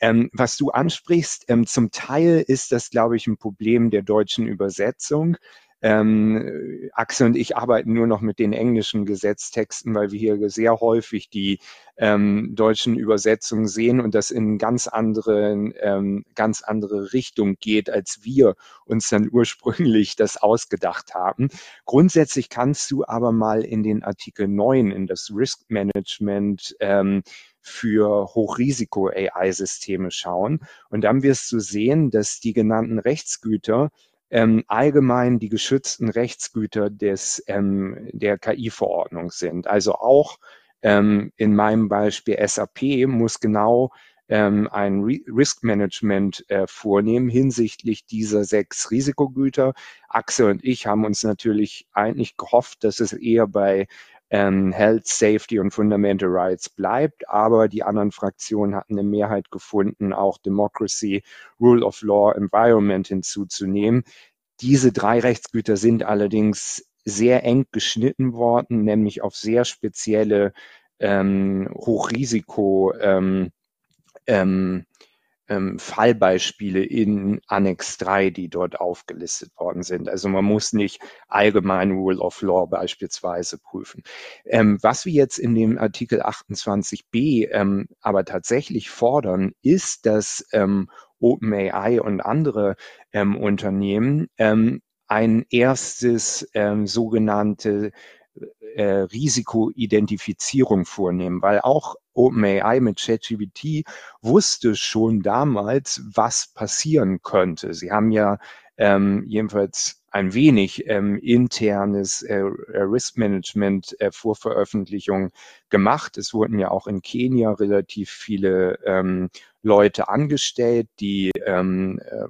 Ähm, was du ansprichst, ähm, zum Teil ist das, glaube ich, ein Problem der deutschen Übersetzung. Ähm, Axel und ich arbeiten nur noch mit den englischen Gesetztexten, weil wir hier sehr häufig die ähm, deutschen Übersetzungen sehen und das in ganz andere, ähm, ganz andere Richtung geht, als wir uns dann ursprünglich das ausgedacht haben. Grundsätzlich kannst du aber mal in den Artikel 9 in das Risk Management ähm, für Hochrisiko-AI-Systeme schauen. Und dann wirst du sehen, dass die genannten Rechtsgüter ähm, allgemein die geschützten Rechtsgüter des, ähm, der KI-Verordnung sind. Also auch ähm, in meinem Beispiel SAP muss genau ähm, ein Risk Management äh, vornehmen hinsichtlich dieser sechs Risikogüter. Axel und ich haben uns natürlich eigentlich gehofft, dass es eher bei ähm, Health, Safety und Fundamental Rights bleibt, aber die anderen Fraktionen hatten eine Mehrheit gefunden, auch Democracy, Rule of Law, Environment hinzuzunehmen. Diese drei Rechtsgüter sind allerdings sehr eng geschnitten worden, nämlich auf sehr spezielle ähm, Hochrisiko ähm, ähm, Fallbeispiele in Annex 3, die dort aufgelistet worden sind. Also man muss nicht allgemein Rule of Law beispielsweise prüfen. Ähm, was wir jetzt in dem Artikel 28b ähm, aber tatsächlich fordern, ist, dass ähm, OpenAI und andere ähm, Unternehmen ähm, ein erstes ähm, sogenannte äh, Risikoidentifizierung vornehmen, weil auch OpenAI mit ChatGPT wusste schon damals, was passieren könnte. Sie haben ja ähm, jedenfalls ein wenig ähm, internes äh, Risk Management äh, vor Veröffentlichung gemacht. Es wurden ja auch in Kenia relativ viele ähm, Leute angestellt, die ähm, äh,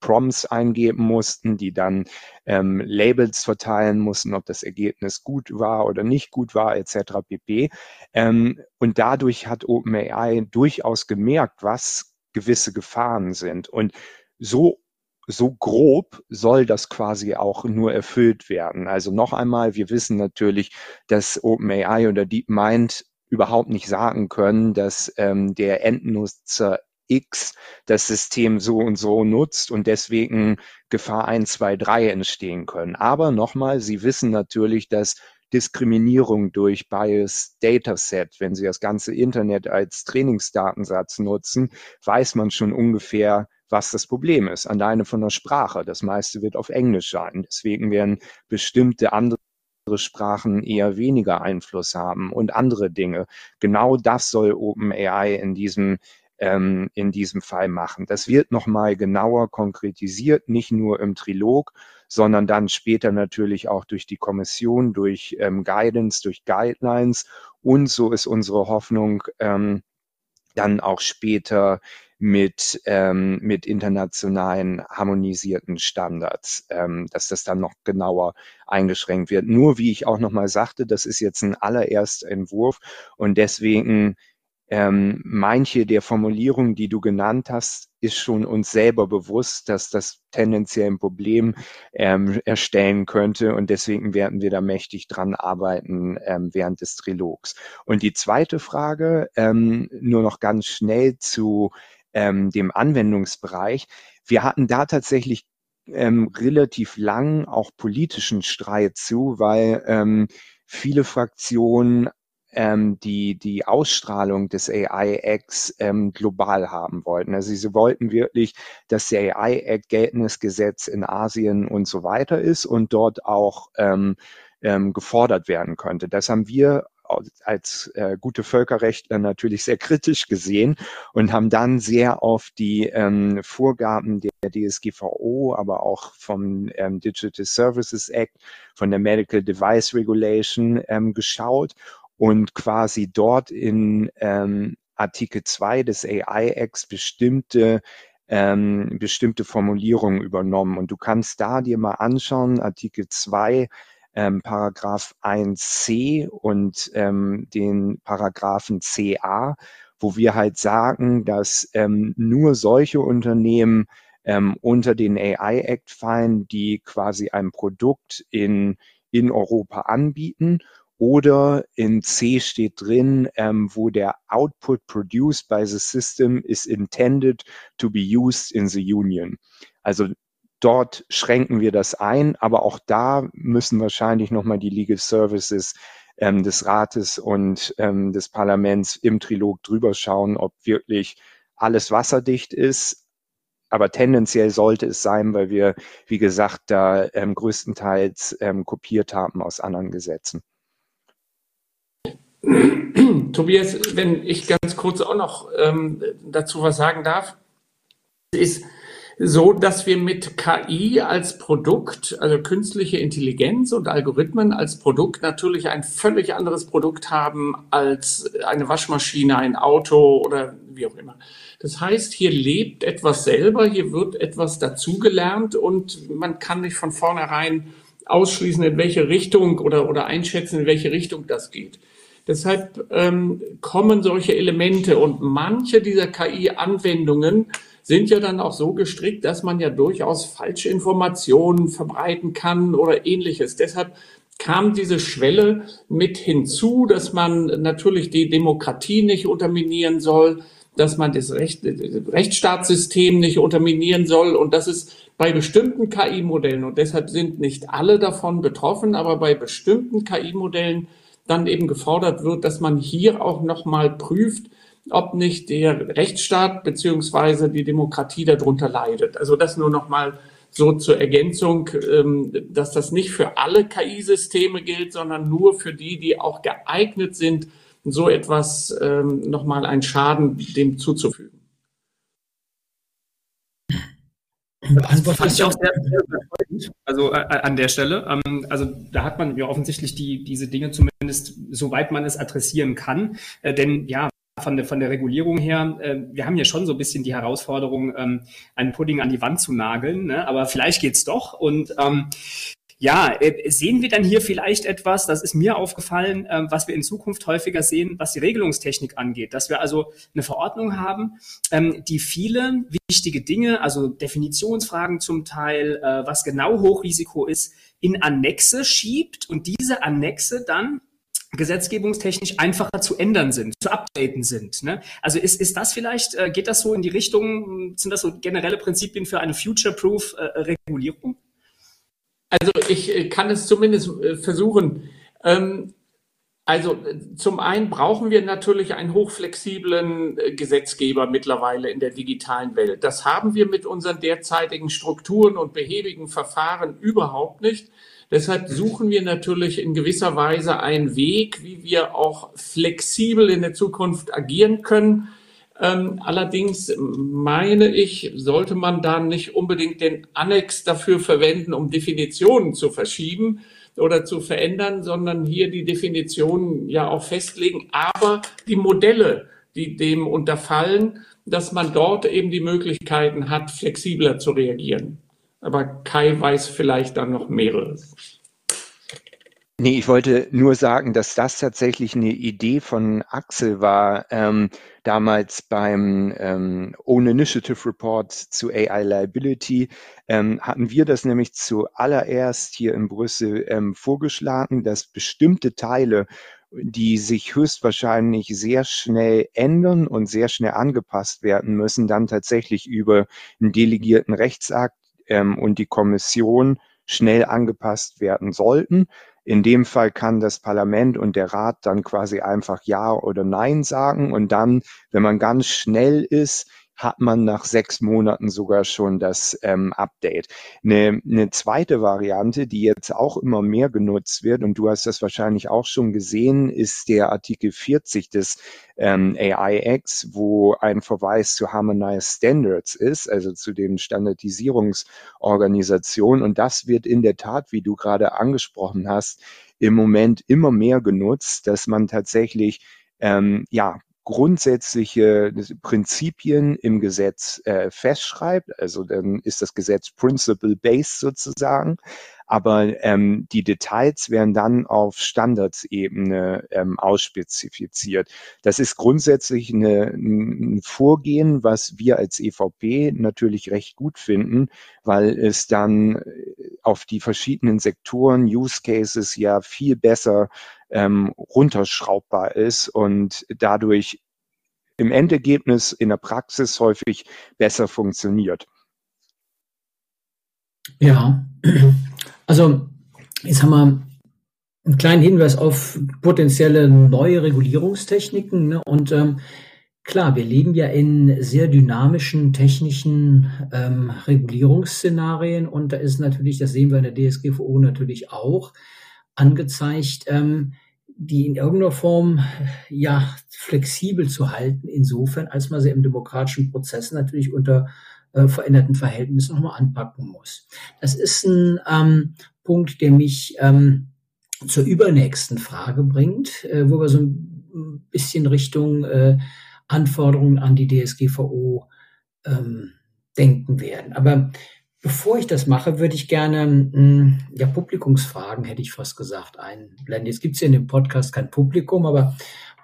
Prompts eingeben mussten, die dann ähm, Labels verteilen mussten, ob das Ergebnis gut war oder nicht gut war, etc. pp. Ähm, und dadurch hat OpenAI durchaus gemerkt, was gewisse Gefahren sind. Und so so grob soll das quasi auch nur erfüllt werden. Also noch einmal, wir wissen natürlich, dass OpenAI oder DeepMind überhaupt nicht sagen können, dass ähm, der Endnutzer X das System so und so nutzt und deswegen Gefahr 1, 2, 3 entstehen können. Aber nochmal, Sie wissen natürlich, dass Diskriminierung durch Bias Dataset, wenn Sie das ganze Internet als Trainingsdatensatz nutzen, weiß man schon ungefähr, was das Problem ist. Alleine von der Sprache. Das meiste wird auf Englisch sein. Deswegen werden bestimmte andere Sprachen eher weniger Einfluss haben und andere Dinge. Genau das soll OpenAI in diesem ähm, in diesem Fall machen. Das wird nochmal genauer konkretisiert, nicht nur im Trilog, sondern dann später natürlich auch durch die Kommission, durch ähm, Guidance, durch Guidelines. Und so ist unsere Hoffnung, ähm, dann auch später mit, ähm, mit internationalen harmonisierten Standards, ähm, dass das dann noch genauer eingeschränkt wird. Nur wie ich auch nochmal sagte, das ist jetzt ein allererster Entwurf und deswegen ähm, manche der Formulierungen, die du genannt hast, ist schon uns selber bewusst, dass das tendenziell ein Problem ähm, erstellen könnte. Und deswegen werden wir da mächtig dran arbeiten ähm, während des Trilogs. Und die zweite Frage, ähm, nur noch ganz schnell zu ähm, dem Anwendungsbereich. Wir hatten da tatsächlich ähm, relativ lang auch politischen Streit zu, weil ähm, viele Fraktionen ähm, die, die Ausstrahlung des AI-Acts ähm, global haben wollten. Also sie wollten wirklich, dass der AI-Act geltendes Gesetz in Asien und so weiter ist und dort auch ähm, ähm, gefordert werden könnte. Das haben wir als äh, gute Völkerrechtler natürlich sehr kritisch gesehen und haben dann sehr auf die ähm, Vorgaben der DSGVO, aber auch vom ähm, Digital Services Act, von der Medical Device Regulation ähm, geschaut und quasi dort in ähm, Artikel 2 des AI-Acts bestimmte ähm, bestimmte Formulierungen übernommen. Und du kannst da dir mal anschauen, Artikel 2, ähm, Paragraph 1c und ähm, den Paragraphen CA, wo wir halt sagen, dass ähm, nur solche Unternehmen ähm, unter den AI-Act fallen, die quasi ein Produkt in, in Europa anbieten oder in C steht drin, ähm, wo der Output produced by the system is intended to be used in the union. Also dort schränken wir das ein, aber auch da müssen wahrscheinlich nochmal die Legal Services ähm, des Rates und ähm, des Parlaments im Trilog drüber schauen, ob wirklich alles wasserdicht ist. Aber tendenziell sollte es sein, weil wir, wie gesagt, da ähm, größtenteils ähm, kopiert haben aus anderen Gesetzen. Tobias, wenn ich ganz kurz auch noch ähm, dazu was sagen darf, ist so, dass wir mit KI als Produkt, also künstliche Intelligenz und Algorithmen als Produkt natürlich ein völlig anderes Produkt haben als eine Waschmaschine, ein Auto oder wie auch immer. Das heißt, hier lebt etwas selber, hier wird etwas dazugelernt und man kann nicht von vornherein ausschließen, in welche Richtung oder, oder einschätzen, in welche Richtung das geht. Deshalb ähm, kommen solche Elemente und manche dieser KI-Anwendungen sind ja dann auch so gestrickt, dass man ja durchaus falsche Informationen verbreiten kann oder ähnliches. Deshalb kam diese Schwelle mit hinzu, dass man natürlich die Demokratie nicht unterminieren soll, dass man das Recht, Rechtsstaatssystem nicht unterminieren soll und das ist bei bestimmten KI-Modellen und deshalb sind nicht alle davon betroffen, aber bei bestimmten KI-Modellen dann eben gefordert wird, dass man hier auch nochmal prüft, ob nicht der Rechtsstaat beziehungsweise die Demokratie darunter leidet. Also das nur nochmal so zur Ergänzung, ähm, dass das nicht für alle KI-Systeme gilt, sondern nur für die, die auch geeignet sind, so etwas ähm, nochmal einen Schaden dem zuzufügen. Das fand ich auch sehr, sehr also äh, an der Stelle. Ähm, also da hat man ja offensichtlich die, diese Dinge zumindest, soweit man es adressieren kann. Äh, denn ja, von der, von der Regulierung her, äh, wir haben ja schon so ein bisschen die Herausforderung, ähm, einen Pudding an die Wand zu nageln, ne? aber vielleicht geht's doch. Und ähm, ja, äh, sehen wir dann hier vielleicht etwas, das ist mir aufgefallen, ähm, was wir in Zukunft häufiger sehen, was die Regelungstechnik angeht, dass wir also eine Verordnung haben, ähm, die viele wichtige Dinge, also Definitionsfragen zum Teil, äh, was genau Hochrisiko ist, in Annexe schiebt und diese Annexe dann gesetzgebungstechnisch einfacher zu ändern sind, zu updaten sind. Ne? Also ist, ist das vielleicht, äh, geht das so in die Richtung, sind das so generelle Prinzipien für eine future-proof Regulierung? Also ich äh, kann es zumindest äh, versuchen. Ähm, also zum einen brauchen wir natürlich einen hochflexiblen äh, Gesetzgeber mittlerweile in der digitalen Welt. Das haben wir mit unseren derzeitigen Strukturen und behäbigen Verfahren überhaupt nicht. Deshalb suchen wir natürlich in gewisser Weise einen Weg, wie wir auch flexibel in der Zukunft agieren können. Ähm, allerdings meine ich, sollte man da nicht unbedingt den Annex dafür verwenden, um Definitionen zu verschieben oder zu verändern, sondern hier die Definitionen ja auch festlegen, aber die Modelle, die dem unterfallen, dass man dort eben die Möglichkeiten hat, flexibler zu reagieren. Aber Kai weiß vielleicht dann noch mehreres. Nee, ich wollte nur sagen, dass das tatsächlich eine Idee von Axel war, ähm, damals beim ähm, Own Initiative Report zu AI Liability. Ähm, hatten wir das nämlich zuallererst hier in Brüssel ähm, vorgeschlagen, dass bestimmte Teile die sich höchstwahrscheinlich sehr schnell ändern und sehr schnell angepasst werden müssen, dann tatsächlich über einen delegierten Rechtsakt ähm, und die Kommission schnell angepasst werden sollten. In dem Fall kann das Parlament und der Rat dann quasi einfach Ja oder Nein sagen. Und dann, wenn man ganz schnell ist, hat man nach sechs Monaten sogar schon das ähm, Update. Eine, eine zweite Variante, die jetzt auch immer mehr genutzt wird, und du hast das wahrscheinlich auch schon gesehen, ist der Artikel 40 des ähm, AIX, wo ein Verweis zu Harmonized Standards ist, also zu den Standardisierungsorganisationen. Und das wird in der Tat, wie du gerade angesprochen hast, im Moment immer mehr genutzt, dass man tatsächlich ähm, ja, grundsätzliche Prinzipien im Gesetz äh, festschreibt. Also dann ist das Gesetz principle-based sozusagen. Aber ähm, die Details werden dann auf Standardsebene ähm, ausspezifiziert. Das ist grundsätzlich eine, ein Vorgehen, was wir als EVP natürlich recht gut finden, weil es dann auf die verschiedenen Sektoren, Use Cases ja viel besser ähm, runterschraubbar ist und dadurch im Endergebnis in der Praxis häufig besser funktioniert. Ja, also jetzt haben wir einen kleinen Hinweis auf potenzielle neue Regulierungstechniken. Ne? Und ähm, klar, wir leben ja in sehr dynamischen technischen ähm, Regulierungsszenarien und da ist natürlich, das sehen wir in der DSGVO natürlich auch, angezeigt, ähm, die in irgendeiner Form ja flexibel zu halten, insofern, als man sie im demokratischen Prozess natürlich unter äh, veränderten Verhältnissen nochmal anpacken muss. Das ist ein ähm, Punkt, der mich ähm, zur übernächsten Frage bringt, äh, wo wir so ein bisschen Richtung äh, Anforderungen an die DSGVO ähm, denken werden. Aber Bevor ich das mache, würde ich gerne mh, ja, Publikumsfragen, hätte ich fast gesagt, einblenden. Jetzt gibt es ja in dem Podcast kein Publikum, aber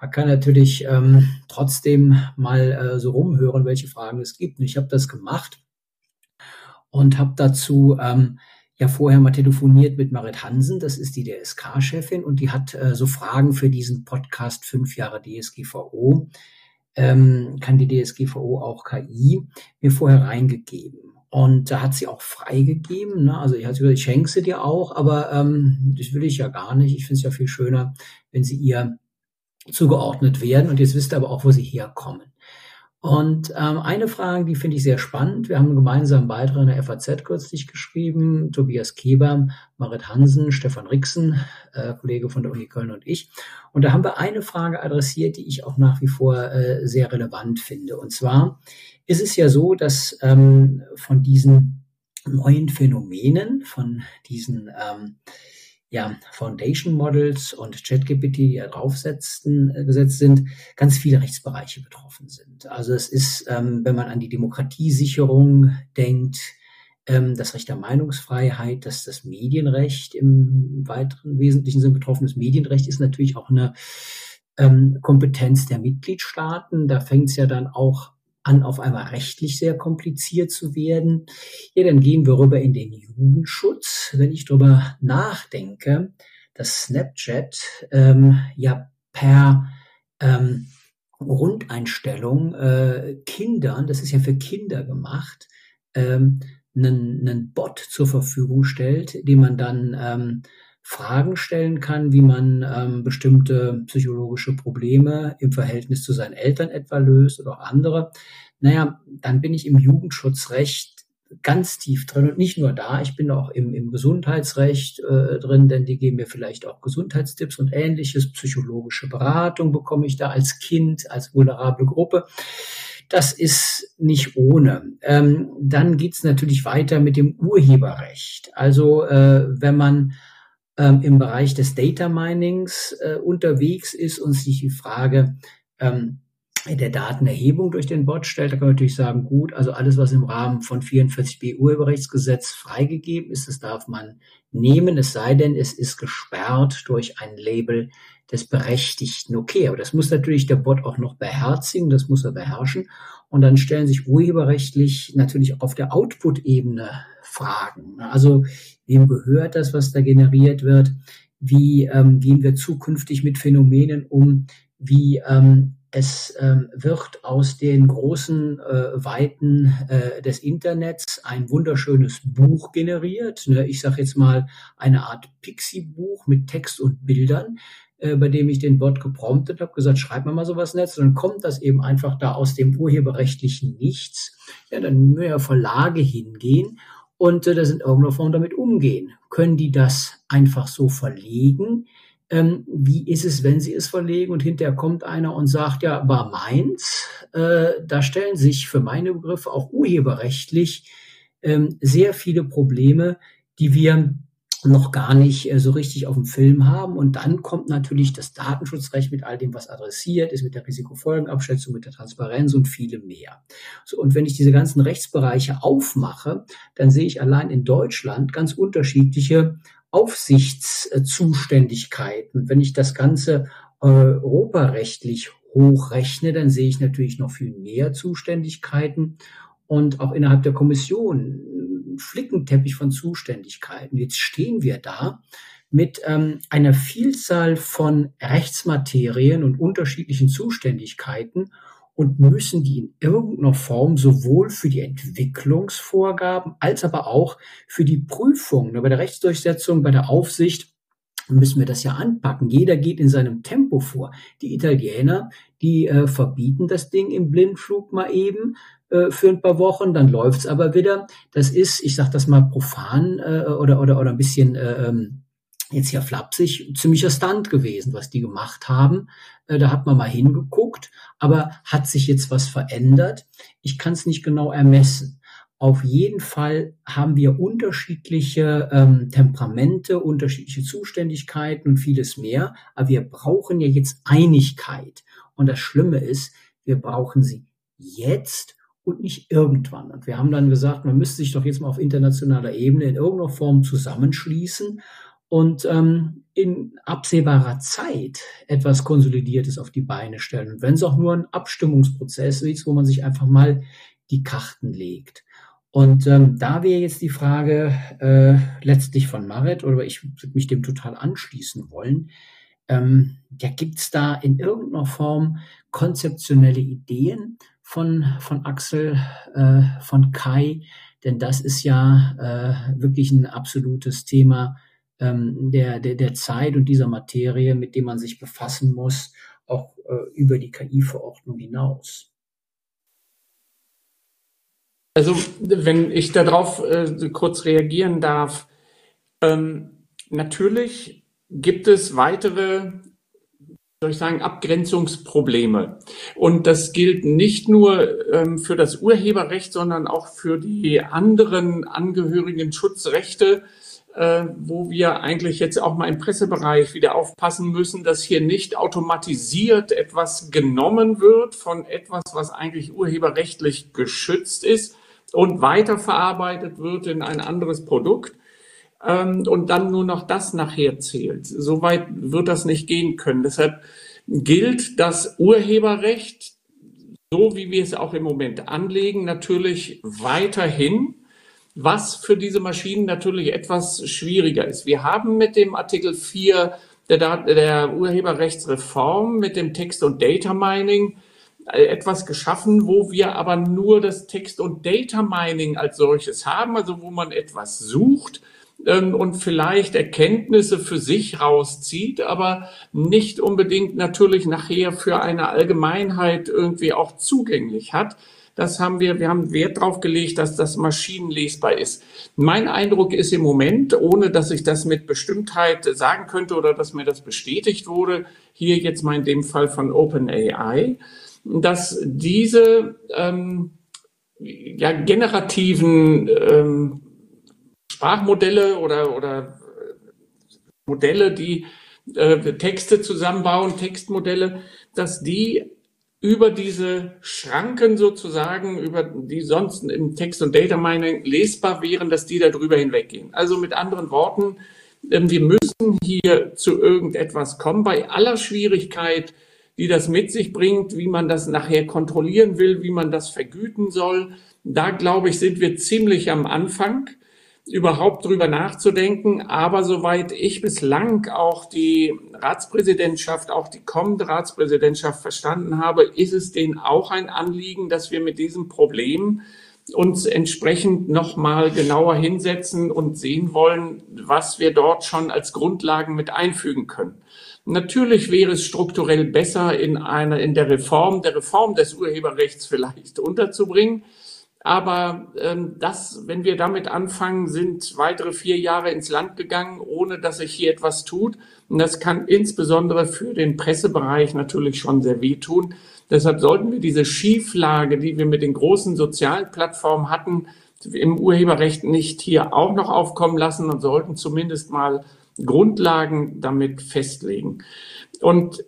man kann natürlich ähm, trotzdem mal äh, so rumhören, welche Fragen es gibt. Und ich habe das gemacht und habe dazu ähm, ja vorher mal telefoniert mit Marit Hansen, das ist die DSK-Chefin, und die hat äh, so Fragen für diesen Podcast fünf Jahre DSGVO. Ähm, kann die DSGVO auch KI mir vorher reingegeben. Und da hat sie auch freigegeben. Ne? Also ich hat gesagt, ich schenke sie dir auch, aber ähm, das will ich ja gar nicht. Ich finde es ja viel schöner, wenn sie ihr zugeordnet werden. Und jetzt wisst ihr aber auch, wo sie herkommen. Und ähm, eine Frage, die finde ich sehr spannend. Wir haben einen gemeinsamen Beitrag in der FAZ kürzlich geschrieben. Tobias Keber, Marit Hansen, Stefan Rixen, äh, Kollege von der Uni Köln und ich. Und da haben wir eine Frage adressiert, die ich auch nach wie vor äh, sehr relevant finde. Und zwar, ist es ja so, dass ähm, von diesen neuen Phänomenen, von diesen ähm, ja, Foundation Models und ChatGPT, die da draufsetzen, äh, gesetzt sind, ganz viele Rechtsbereiche betroffen sind. Also es ist, ähm, wenn man an die Demokratiesicherung denkt, ähm, das Recht der Meinungsfreiheit, dass das Medienrecht im weiteren wesentlichen Sinn betroffen ist. Medienrecht ist natürlich auch eine ähm, Kompetenz der Mitgliedstaaten. Da fängt es ja dann auch an, auf einmal rechtlich sehr kompliziert zu werden. Ja, dann gehen wir rüber in den Jugendschutz. Wenn ich darüber nachdenke, dass Snapchat ähm, ja per ähm, Grundeinstellung äh, Kindern, das ist ja für Kinder gemacht, ähm, einen, einen Bot zur Verfügung stellt, den man dann ähm, Fragen stellen kann, wie man ähm, bestimmte psychologische Probleme im Verhältnis zu seinen Eltern etwa löst oder auch andere, naja, dann bin ich im Jugendschutzrecht ganz tief drin und nicht nur da, ich bin auch im, im Gesundheitsrecht äh, drin, denn die geben mir vielleicht auch Gesundheitstipps und ähnliches, psychologische Beratung bekomme ich da als Kind, als vulnerable Gruppe. Das ist nicht ohne. Ähm, dann geht's natürlich weiter mit dem Urheberrecht. Also äh, wenn man ähm, im Bereich des Data Minings äh, unterwegs ist und sich die Frage ähm, der Datenerhebung durch den Bot stellt, da kann man natürlich sagen, gut, also alles, was im Rahmen von 44b Urheberrechtsgesetz freigegeben ist, das darf man nehmen, es sei denn, es ist gesperrt durch ein Label des Berechtigten. Okay, aber das muss natürlich der Bot auch noch beherzigen, das muss er beherrschen. Und dann stellen sich urheberrechtlich natürlich auch auf der Output-Ebene Fragen. Also wem gehört das, was da generiert wird? Wie ähm, gehen wir zukünftig mit Phänomenen um, wie ähm, es ähm, wird aus den großen äh, Weiten äh, des Internets ein wunderschönes Buch generiert. Ne? Ich sage jetzt mal eine Art Pixie-Buch mit Text und Bildern, äh, bei dem ich den Bot gepromptet habe, gesagt, schreib mir mal sowas Netz. Dann kommt das eben einfach da aus dem urheberrechtlichen Nichts. Ja, dann müssen ja Verlage hingehen und äh, das in irgendeiner Form damit umgehen. Können die das einfach so verlegen? Ähm, wie ist es, wenn sie es verlegen und hinterher kommt einer und sagt, ja, war meins? Äh, da stellen sich für meine Begriffe auch urheberrechtlich ähm, sehr viele Probleme, die wir noch gar nicht äh, so richtig auf dem Film haben. Und dann kommt natürlich das Datenschutzrecht mit all dem, was adressiert ist, mit der Risikofolgenabschätzung, mit der Transparenz und vielem mehr. So, und wenn ich diese ganzen Rechtsbereiche aufmache, dann sehe ich allein in Deutschland ganz unterschiedliche Aufsichtszuständigkeiten. Wenn ich das Ganze äh, europarechtlich hochrechne, dann sehe ich natürlich noch viel mehr Zuständigkeiten und auch innerhalb der Kommission Flickenteppich von Zuständigkeiten. Jetzt stehen wir da mit ähm, einer Vielzahl von Rechtsmaterien und unterschiedlichen Zuständigkeiten und müssen die in irgendeiner Form sowohl für die Entwicklungsvorgaben als aber auch für die Prüfung, ne, bei der Rechtsdurchsetzung, bei der Aufsicht müssen wir das ja anpacken. Jeder geht in seinem Tempo vor. Die Italiener, die äh, verbieten das Ding im Blindflug mal eben äh, für ein paar Wochen, dann läuft's aber wieder. Das ist, ich sag das mal profan äh, oder, oder, oder ein bisschen äh, ähm, jetzt hier flapsig, ziemlicher Stunt gewesen, was die gemacht haben. Äh, da hat man mal hingeguckt, aber hat sich jetzt was verändert? Ich kann es nicht genau ermessen. Auf jeden Fall haben wir unterschiedliche ähm, Temperamente, unterschiedliche Zuständigkeiten und vieles mehr. Aber wir brauchen ja jetzt Einigkeit. Und das Schlimme ist, wir brauchen sie jetzt und nicht irgendwann. Und wir haben dann gesagt, man müsste sich doch jetzt mal auf internationaler Ebene in irgendeiner Form zusammenschließen und ähm, in absehbarer Zeit etwas Konsolidiertes auf die Beine stellen. Und wenn es auch nur ein Abstimmungsprozess ist, wo man sich einfach mal die Karten legt. Und ähm, da wäre jetzt die Frage äh, letztlich von Marit, oder ich würde mich dem total anschließen wollen, ähm, ja, gibt es da in irgendeiner Form konzeptionelle Ideen von, von Axel, äh, von Kai? Denn das ist ja äh, wirklich ein absolutes Thema, ähm, der, der, der Zeit und dieser Materie, mit dem man sich befassen muss, auch äh, über die KI-Verordnung hinaus. Also wenn ich darauf äh, kurz reagieren darf, ähm, natürlich gibt es weitere soll ich sagen, Abgrenzungsprobleme. Und das gilt nicht nur ähm, für das Urheberrecht, sondern auch für die anderen angehörigen Schutzrechte, äh, wo wir eigentlich jetzt auch mal im Pressebereich wieder aufpassen müssen, dass hier nicht automatisiert etwas genommen wird von etwas, was eigentlich urheberrechtlich geschützt ist und weiterverarbeitet wird in ein anderes Produkt ähm, und dann nur noch das nachher zählt. Soweit wird das nicht gehen können. Deshalb gilt das Urheberrecht, so wie wir es auch im Moment anlegen, natürlich weiterhin was für diese Maschinen natürlich etwas schwieriger ist. Wir haben mit dem Artikel 4 der, der Urheberrechtsreform, mit dem Text- und Data Mining, äh, etwas geschaffen, wo wir aber nur das Text- und Data Mining als solches haben, also wo man etwas sucht ähm, und vielleicht Erkenntnisse für sich rauszieht, aber nicht unbedingt natürlich nachher für eine Allgemeinheit irgendwie auch zugänglich hat. Das haben wir, wir haben Wert darauf gelegt, dass das maschinenlesbar ist. Mein Eindruck ist im Moment, ohne dass ich das mit Bestimmtheit sagen könnte oder dass mir das bestätigt wurde, hier jetzt mal in dem Fall von OpenAI, dass diese ähm, ja, generativen ähm, Sprachmodelle oder, oder Modelle, die äh, Texte zusammenbauen, Textmodelle, dass die über diese Schranken sozusagen, über die sonst im Text- und Data Mining lesbar wären, dass die da drüber hinweggehen. Also mit anderen Worten, ähm, wir müssen hier zu irgendetwas kommen, bei aller Schwierigkeit, die das mit sich bringt, wie man das nachher kontrollieren will, wie man das vergüten soll. Da glaube ich, sind wir ziemlich am Anfang. überhaupt drüber nachzudenken. Aber soweit ich bislang auch die Ratspräsidentschaft, auch die kommende Ratspräsidentschaft verstanden habe, ist es denen auch ein Anliegen, dass wir mit diesem Problem uns entsprechend nochmal genauer hinsetzen und sehen wollen, was wir dort schon als Grundlagen mit einfügen können. Natürlich wäre es strukturell besser, in einer, in der Reform, der Reform des Urheberrechts vielleicht unterzubringen. Aber ähm, das, wenn wir damit anfangen, sind weitere vier Jahre ins Land gegangen, ohne dass sich hier etwas tut. Und das kann insbesondere für den Pressebereich natürlich schon sehr wehtun. Deshalb sollten wir diese Schieflage, die wir mit den großen sozialen Plattformen hatten, im Urheberrecht nicht hier auch noch aufkommen lassen und sollten zumindest mal Grundlagen damit festlegen. Und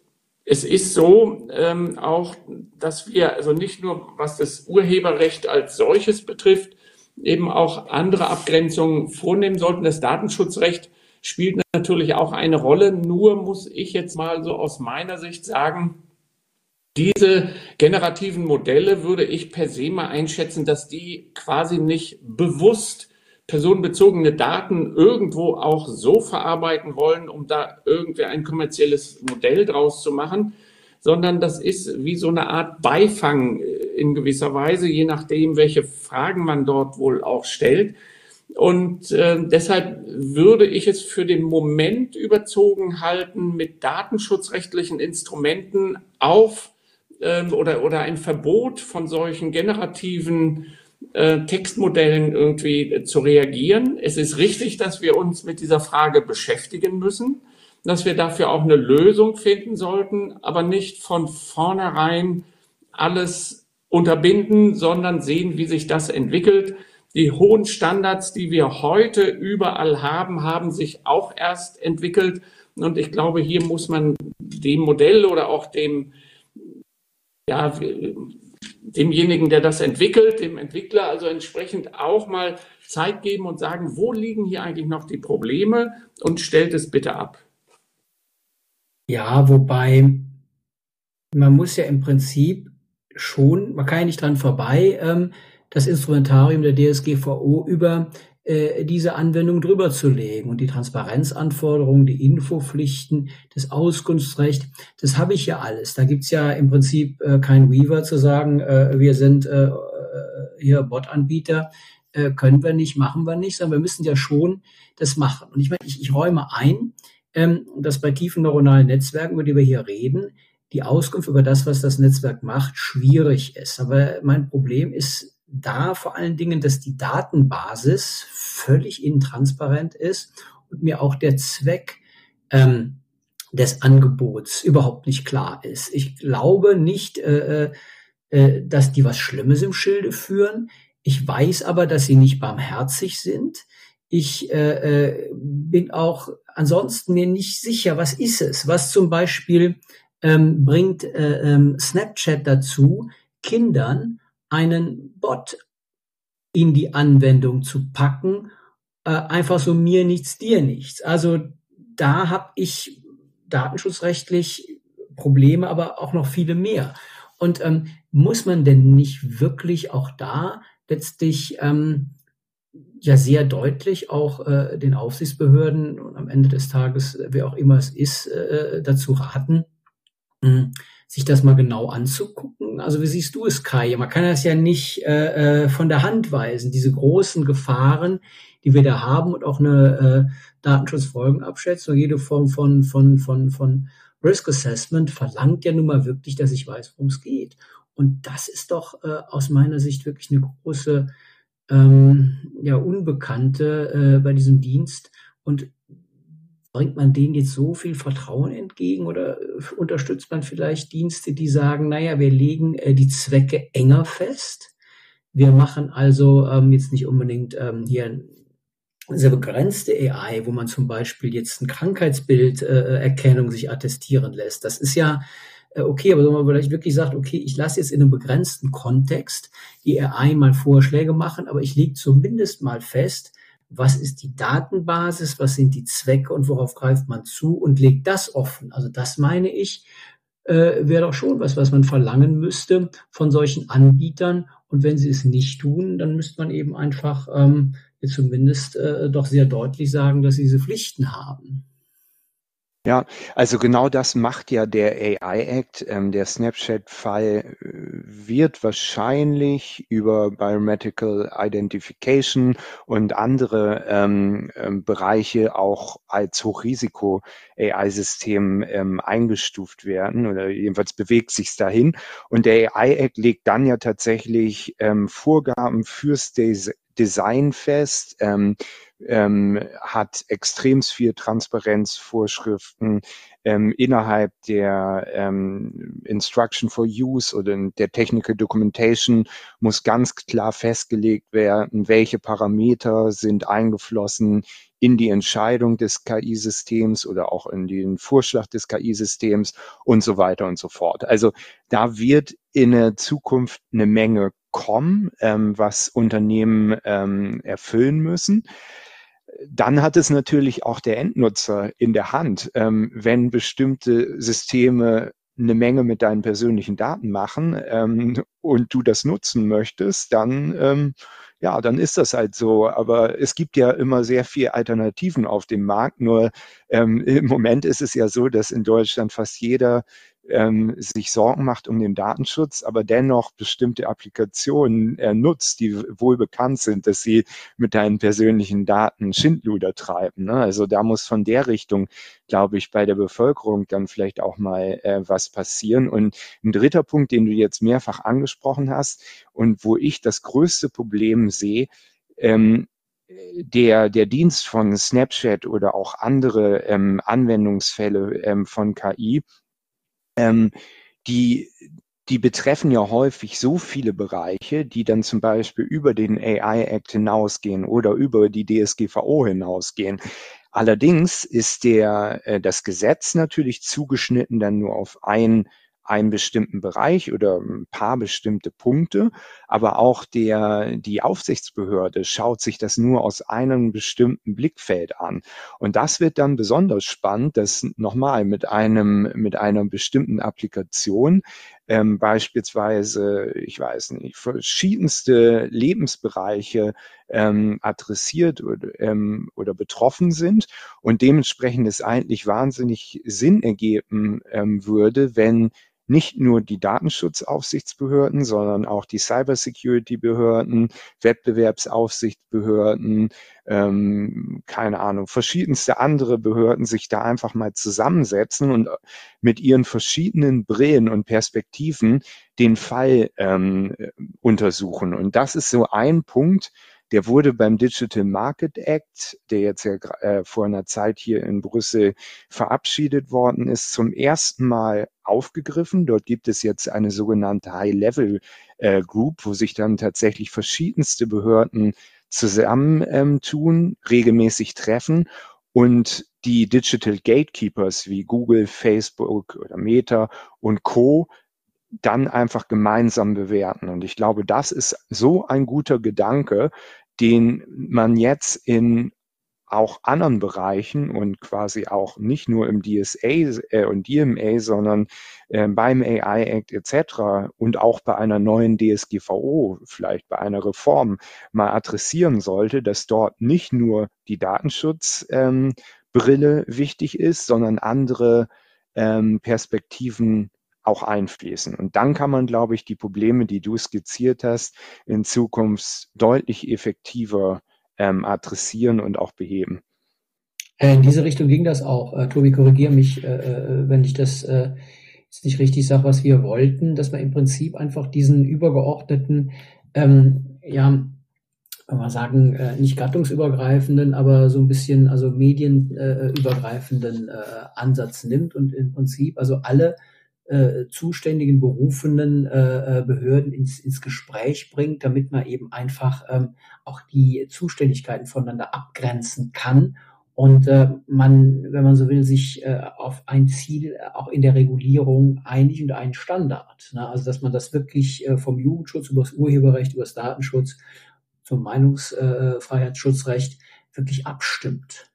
es ist so ähm, auch, dass wir also nicht nur was das Urheberrecht als solches betrifft, eben auch andere Abgrenzungen vornehmen sollten. Das Datenschutzrecht spielt natürlich auch eine Rolle. Nur muss ich jetzt mal so aus meiner Sicht sagen, diese generativen Modelle würde ich per se mal einschätzen, dass die quasi nicht bewusst personenbezogene Daten irgendwo auch so verarbeiten wollen, um da irgendwie ein kommerzielles Modell draus zu machen, sondern das ist wie so eine Art Beifang äh, in gewisser Weise, je nachdem, welche Fragen man dort wohl auch stellt. Und äh, deshalb würde ich es für den Moment überzogen halten, mit datenschutzrechtlichen Instrumenten auf ähm, oder, oder ein Verbot von solchen generativen äh, Textmodellen irgendwie äh, zu reagieren. Es ist richtig, dass wir uns mit dieser Frage beschäftigen müssen, dass wir dafür auch eine Lösung finden sollten, aber nicht von vornherein alles unterbinden, sondern sehen, wie sich das entwickelt. Die hohen Standards, die wir heute überall haben, haben sich auch erst entwickelt. Und ich glaube, hier muss man dem Modell oder auch dem, ja, demjenigen, der das entwickelt, dem Entwickler also entsprechend auch mal Zeit geben und sagen, wo liegen hier eigentlich noch die Probleme und stellt es bitte ab. Ja, wobei man muss ja im Prinzip schon, man kann ja nicht dran vorbei, ähm, das Instrumentarium der DSGVO über äh, diese Anwendung drüber zu legen. Und die Transparenzanforderungen, die Infopflichten, das Auskunftsrecht, das habe ich ja alles. Da gibt's ja im Prinzip äh, kein Weaver zu sagen, äh, wir sind äh, äh hier Bot-Anbieter, äh, können wir nicht, machen wir nicht, sondern wir müssen ja schon das machen. Und ich meine, ich, ich räume ein, ähm, dass bei tiefen neuronalen Netzwerken, über die wir hier reden, die Auskunft über das, was das Netzwerk macht, schwierig ist. Aber mein Problem ist da vor allen Dingen, dass die Datenbasis völlig intransparent ist und mir auch der Zweck ähm, des Angebots überhaupt nicht klar ist. Ich glaube nicht, äh, äh, dass die was Schlimmes im Schilde führen. Ich weiß aber, dass sie nicht barmherzig sind. Ich äh, äh bin auch ansonsten mir nicht sicher, was ist es? Was zum Beispiel ähm, bringt äh, ähm, Snapchat dazu, Kindern einen Bot in die Anwendung zu packen, äh, einfach so mir nichts, dir nichts. Also da habe ich datenschutzrechtlich Probleme, aber auch noch viele mehr. Und ähm, muss man denn nicht wirklich auch da letztlich ähm, ja sehr deutlich auch äh, den Aufsichtsbehörden und am Ende des Tages, wer auch immer es ist, äh, dazu raten, mh, hm, sich das mal genau anzugucken. Also wie siehst du es, Kai? Man kann das ja nicht äh, äh, von der Hand weisen, diese großen Gefahren, die wir da haben und auch eine äh, Datenschutzfolgenabschätzung, jede Form von, von, von, von Risk Assessment verlangt ja nun mal wirklich, dass ich weiß, worum es geht. Und das ist doch äh, aus meiner Sicht wirklich eine große ähm, ja, Unbekannte äh, bei diesem Dienst. Und Bringt man denen jetzt so viel Vertrauen entgegen oder äh, unterstützt man vielleicht Dienste, die sagen, naja, wir legen äh, die Zwecke enger fest. Wir machen also ähm, jetzt nicht unbedingt ähm, hier sehr begrenzte AI, wo man zum Beispiel jetzt ein Krankheitsbilderkennung äh, sich attestieren lässt. Das ist ja äh, okay, aber wenn man vielleicht wirklich sagt, okay, ich lasse jetzt in einem begrenzten Kontext die AI mal Vorschläge machen, aber ich lege zumindest mal fest, was ist die Datenbasis, was sind die Zwecke und worauf greift man zu und legt das offen. Also das meine ich, äh, wäre doch schon was, was man verlangen müsste von solchen Anbietern Und wenn sie es nicht tun, dann müsste man eben einfach ähm, zumindest äh, doch sehr deutlich sagen, dass sie diese Pflichten haben. Ja, also genau das macht ja der AI Act. Ähm, der Snapchat-Fall äh, wird wahrscheinlich über Biometrical Identification und andere ähm, ähm, Bereiche auch als Hochrisiko-AI-System ähm, eingestuft werden oder jedenfalls bewegt sich dahin. Und der AI Act legt dann ja tatsächlich ähm, Vorgaben fürs Des Design fest, ähm, ähm, hat extrem viel Transparenzvorschriften ähm, innerhalb der ähm, Instruction for Use oder der Technical Documentation muss ganz klar festgelegt werden, welche Parameter sind eingeflossen in die Entscheidung des KI-Systems oder auch in den Vorschlag des KI-Systems und so weiter und so fort. Also da wird in der Zukunft eine Menge kommen, ähm, was Unternehmen ähm, erfüllen müssen dann hat es natürlich auch der Endnutzer in der Hand. Ähm, wenn bestimmte Systeme eine Menge mit deinen persönlichen Daten machen ähm, und du das nutzen möchtest, dann ähm, ja, dann ist das halt so. Aber es gibt ja immer sehr viele Alternativen auf dem Markt. Nur ähm, im Moment ist es ja so, dass in Deutschland fast jeder ähm, sich Sorgen macht um den Datenschutz, aber dennoch bestimmte Applikationen äh, nutzt, die wohl bekannt sind, dass sie mit deinen persönlichen Daten Schindluder treiben. Ne? Also da muss von der Richtung, glaube ich, bei der Bevölkerung dann vielleicht auch mal äh, was passieren. Und ein dritter Punkt, den du jetzt mehrfach angesprochen hast und wo ich das größte Problem sehe, ähm, der, der Dienst von Snapchat oder auch andere ähm, Anwendungsfälle ähm, von KI ähm, die, die betreffen ja häufig so viele Bereiche, die dann zum Beispiel über den AI Act hinausgehen oder über die DSGVO hinausgehen. Allerdings ist der, äh, das Gesetz natürlich zugeschnitten dann nur auf ein einen bestimmten Bereich oder ein paar bestimmte Punkte, aber auch der, die Aufsichtsbehörde schaut sich das nur aus einem bestimmten Blickfeld an. Und das wird dann besonders spannend, dass nochmal mit einem, mit einer bestimmten Applikation ähm, beispielsweise, ich weiß nicht, verschiedenste Lebensbereiche ähm, adressiert oder, ähm, oder betroffen sind und dementsprechend es eigentlich wahnsinnig Sinn ergeben ähm, würde, wenn nicht nur die Datenschutzaufsichtsbehörden, sondern auch die Cybersecurity-Behörden, Wettbewerbsaufsichtsbehörden, ähm, keine Ahnung, verschiedenste andere Behörden sich da einfach mal zusammensetzen und mit ihren verschiedenen Brillen und Perspektiven den Fall ähm, untersuchen. Und das ist so ein Punkt, der wurde beim Digital Market Act, der jetzt ja äh, vor einer Zeit hier in Brüssel verabschiedet worden ist, zum ersten Mal aufgegriffen. Dort gibt es jetzt eine sogenannte High-Level äh, Group, wo sich dann tatsächlich verschiedenste Behörden zusammentun, ähm, regelmäßig treffen und die Digital Gatekeepers wie Google, Facebook oder Meta und Co dann einfach gemeinsam bewerten. Und ich glaube, das ist so ein guter Gedanke, den man jetzt in auch anderen Bereichen und quasi auch nicht nur im DSA äh, und DMA, sondern äh, beim AI Act etc. und auch bei einer neuen DSGVO, vielleicht bei einer Reform mal adressieren sollte, dass dort nicht nur die Datenschutzbrille ähm, wichtig ist, sondern andere ähm, Perspektiven auch einfließen. Und dann kann man, glaube ich, die Probleme, die du skizziert hast, in Zukunft deutlich effektiver ähm, adressieren und auch beheben. Äh, in diese Richtung ging das auch. Äh, Tobi, korrigiere mich, äh, äh, wenn ich das äh, jetzt nicht richtig sage, was wir wollten, dass man im Prinzip einfach diesen übergeordneten, ähm, ja, kann man sagen, äh, nicht gattungsübergreifenden, aber so ein bisschen also medienübergreifenden äh, Ansatz nimmt und im Prinzip also alle äh, zuständigen berufenen äh, äh, Behörden ins, ins Gespräch bringt, damit man eben einfach ähm, auch die Zuständigkeiten voneinander abgrenzen kann und äh, man, wenn man so will, sich äh, auf ein Ziel äh, auch in der Regulierung einigt und einen Standard. Ne? Also dass man das wirklich äh, vom Jugendschutz über das Urheberrecht, über das Datenschutz zum Meinungsfreiheitsschutzrecht wirklich abstimmt.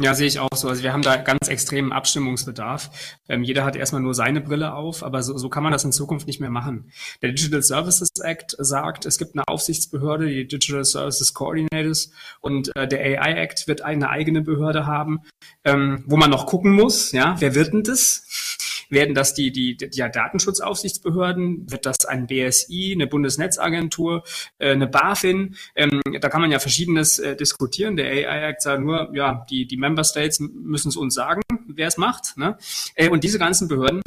Ja, sehe ich auch so. Also wir haben da ganz extremen Abstimmungsbedarf. Ähm, jeder hat erstmal nur seine Brille auf, aber so, so kann man das in Zukunft nicht mehr machen. Der Digital Services Act sagt, es gibt eine Aufsichtsbehörde, die Digital Services Coordinators, und äh, der AI Act wird eine eigene Behörde haben, ähm, wo man noch gucken muss, ja, wer wird denn das? Werden das die, die, die ja, Datenschutzaufsichtsbehörden? Wird das ein BSI, eine Bundesnetzagentur, äh, eine BaFin? Ähm, da kann man ja verschiedenes äh, diskutieren. Der AI Act sagt nur, ja, die, die Member States müssen es uns sagen, wer es macht. Ne? Äh, und diese ganzen Behörden,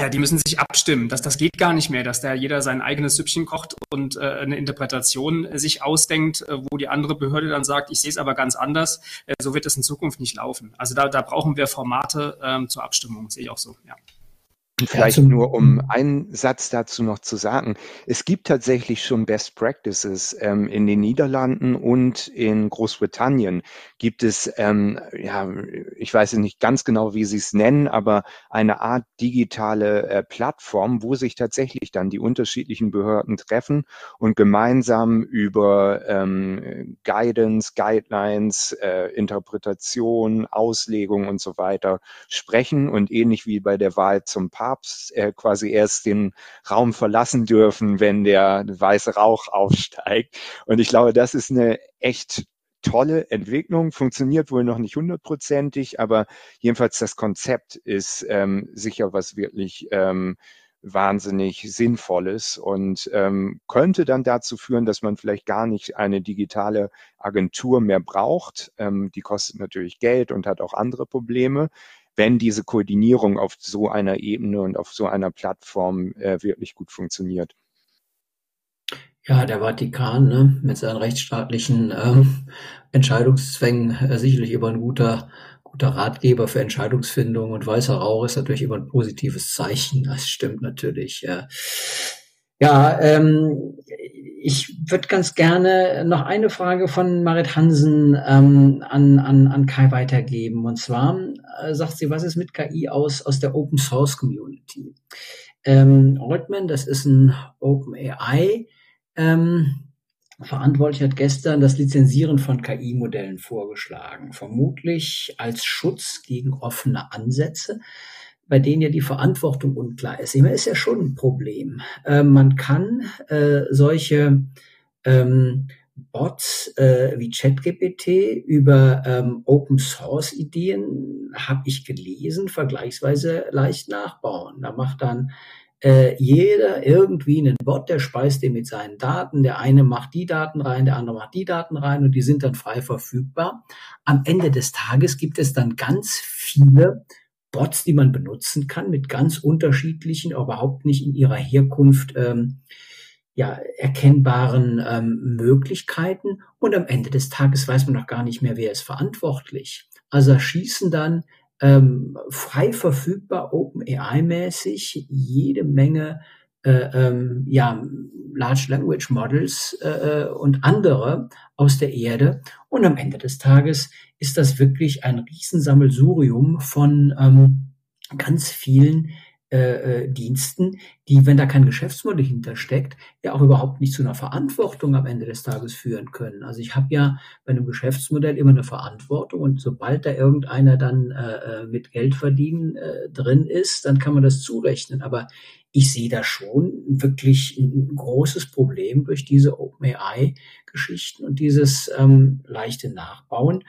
ja, die müssen sich abstimmen. Das, das geht gar nicht mehr, dass da jeder sein eigenes Süppchen kocht und äh, eine Interpretation äh, sich ausdenkt, äh, wo die andere Behörde dann sagt, ich sehe es aber ganz anders. Äh, so wird es in Zukunft nicht laufen. Also da, da brauchen wir Formate ähm, zur Abstimmung, sehe ich auch so. Ja. Vielleicht nur um einen Satz dazu noch zu sagen. Es gibt tatsächlich schon Best Practices ähm, in den Niederlanden und in Großbritannien. Gibt es, ähm, ja, ich weiß nicht ganz genau, wie sie es nennen, aber eine Art digitale äh, Plattform, wo sich tatsächlich dann die unterschiedlichen Behörden treffen und gemeinsam über ähm, Guidance, Guidelines, äh, Interpretation, Auslegung und so weiter sprechen. Und ähnlich wie bei der Wahl zum Papst Papst äh, quasi erst den Raum verlassen dürfen, wenn der weiße Rauch aufsteigt. Und ich glaube, das ist eine echt tolle Entwicklung, funktioniert wohl noch nicht hundertprozentig, aber jedenfalls das Konzept ist ähm, sicher was wirklich ähm, wahnsinnig Sinnvolles und ähm, könnte dann dazu führen, dass man vielleicht gar nicht eine digitale Agentur mehr braucht. Ähm, die kostet natürlich Geld und hat auch andere Probleme wenn diese Koordinierung auf so einer Ebene und auf so einer Plattform äh, wirklich gut funktioniert. Ja, der Vatikan ne, mit seinen rechtsstaatlichen ähm, Entscheidungszwängen äh, sicherlich immer ein guter, guter Ratgeber für Entscheidungsfindung und weißer Rauch ist natürlich immer ein positives Zeichen. Das stimmt natürlich. Ja, ja ähm, ich würde ganz gerne noch eine Frage von Marit Hansen ähm, an, an, an Kai weitergeben. Und zwar äh, sagt sie, was ist mit KI aus, aus der Open Source Community? Ähm, Altman, das ist ein Open AI, ähm, verantwortlich hat gestern das Lizenzieren von KI-Modellen vorgeschlagen, vermutlich als Schutz gegen offene Ansätze bei denen ja die Verantwortung unklar ist. Meine, ist ja schon ein Problem. Äh, man kann äh, solche ähm, Bots äh, wie ChatGPT über ähm, Open Source Ideen, habe ich gelesen, vergleichsweise leicht nachbauen. Da macht dann äh, jeder irgendwie einen Bot, der speist den mit seinen Daten. Der eine macht die Daten rein, der andere macht die Daten rein und die sind dann frei verfügbar. Am Ende des Tages gibt es dann ganz viele Bots, die man benutzen kann, mit ganz unterschiedlichen, überhaupt nicht in ihrer Herkunft ähm, ja, erkennbaren ähm, Möglichkeiten. Und am Ende des Tages weiß man noch gar nicht mehr, wer ist verantwortlich. Also schießen dann ähm, frei verfügbar, Open AI-mäßig jede Menge äh, ähm, ja, Large Language Models äh, äh, und andere aus der Erde. Und am Ende des Tages ist das wirklich ein Riesensammelsurium von ähm, ganz vielen äh, äh, Diensten, die, wenn da kein Geschäftsmodell hintersteckt, ja auch überhaupt nicht zu einer Verantwortung am Ende des Tages führen können. Also ich habe ja bei einem Geschäftsmodell immer eine Verantwortung und sobald da irgendeiner dann äh, äh mit Geld verdienen äh, drin ist, dann kann man das zurechnen. Aber ich sehe da schon wirklich ein großes Problem durch diese OpenAI-Geschichten und dieses ähm, leichte Nachbauen.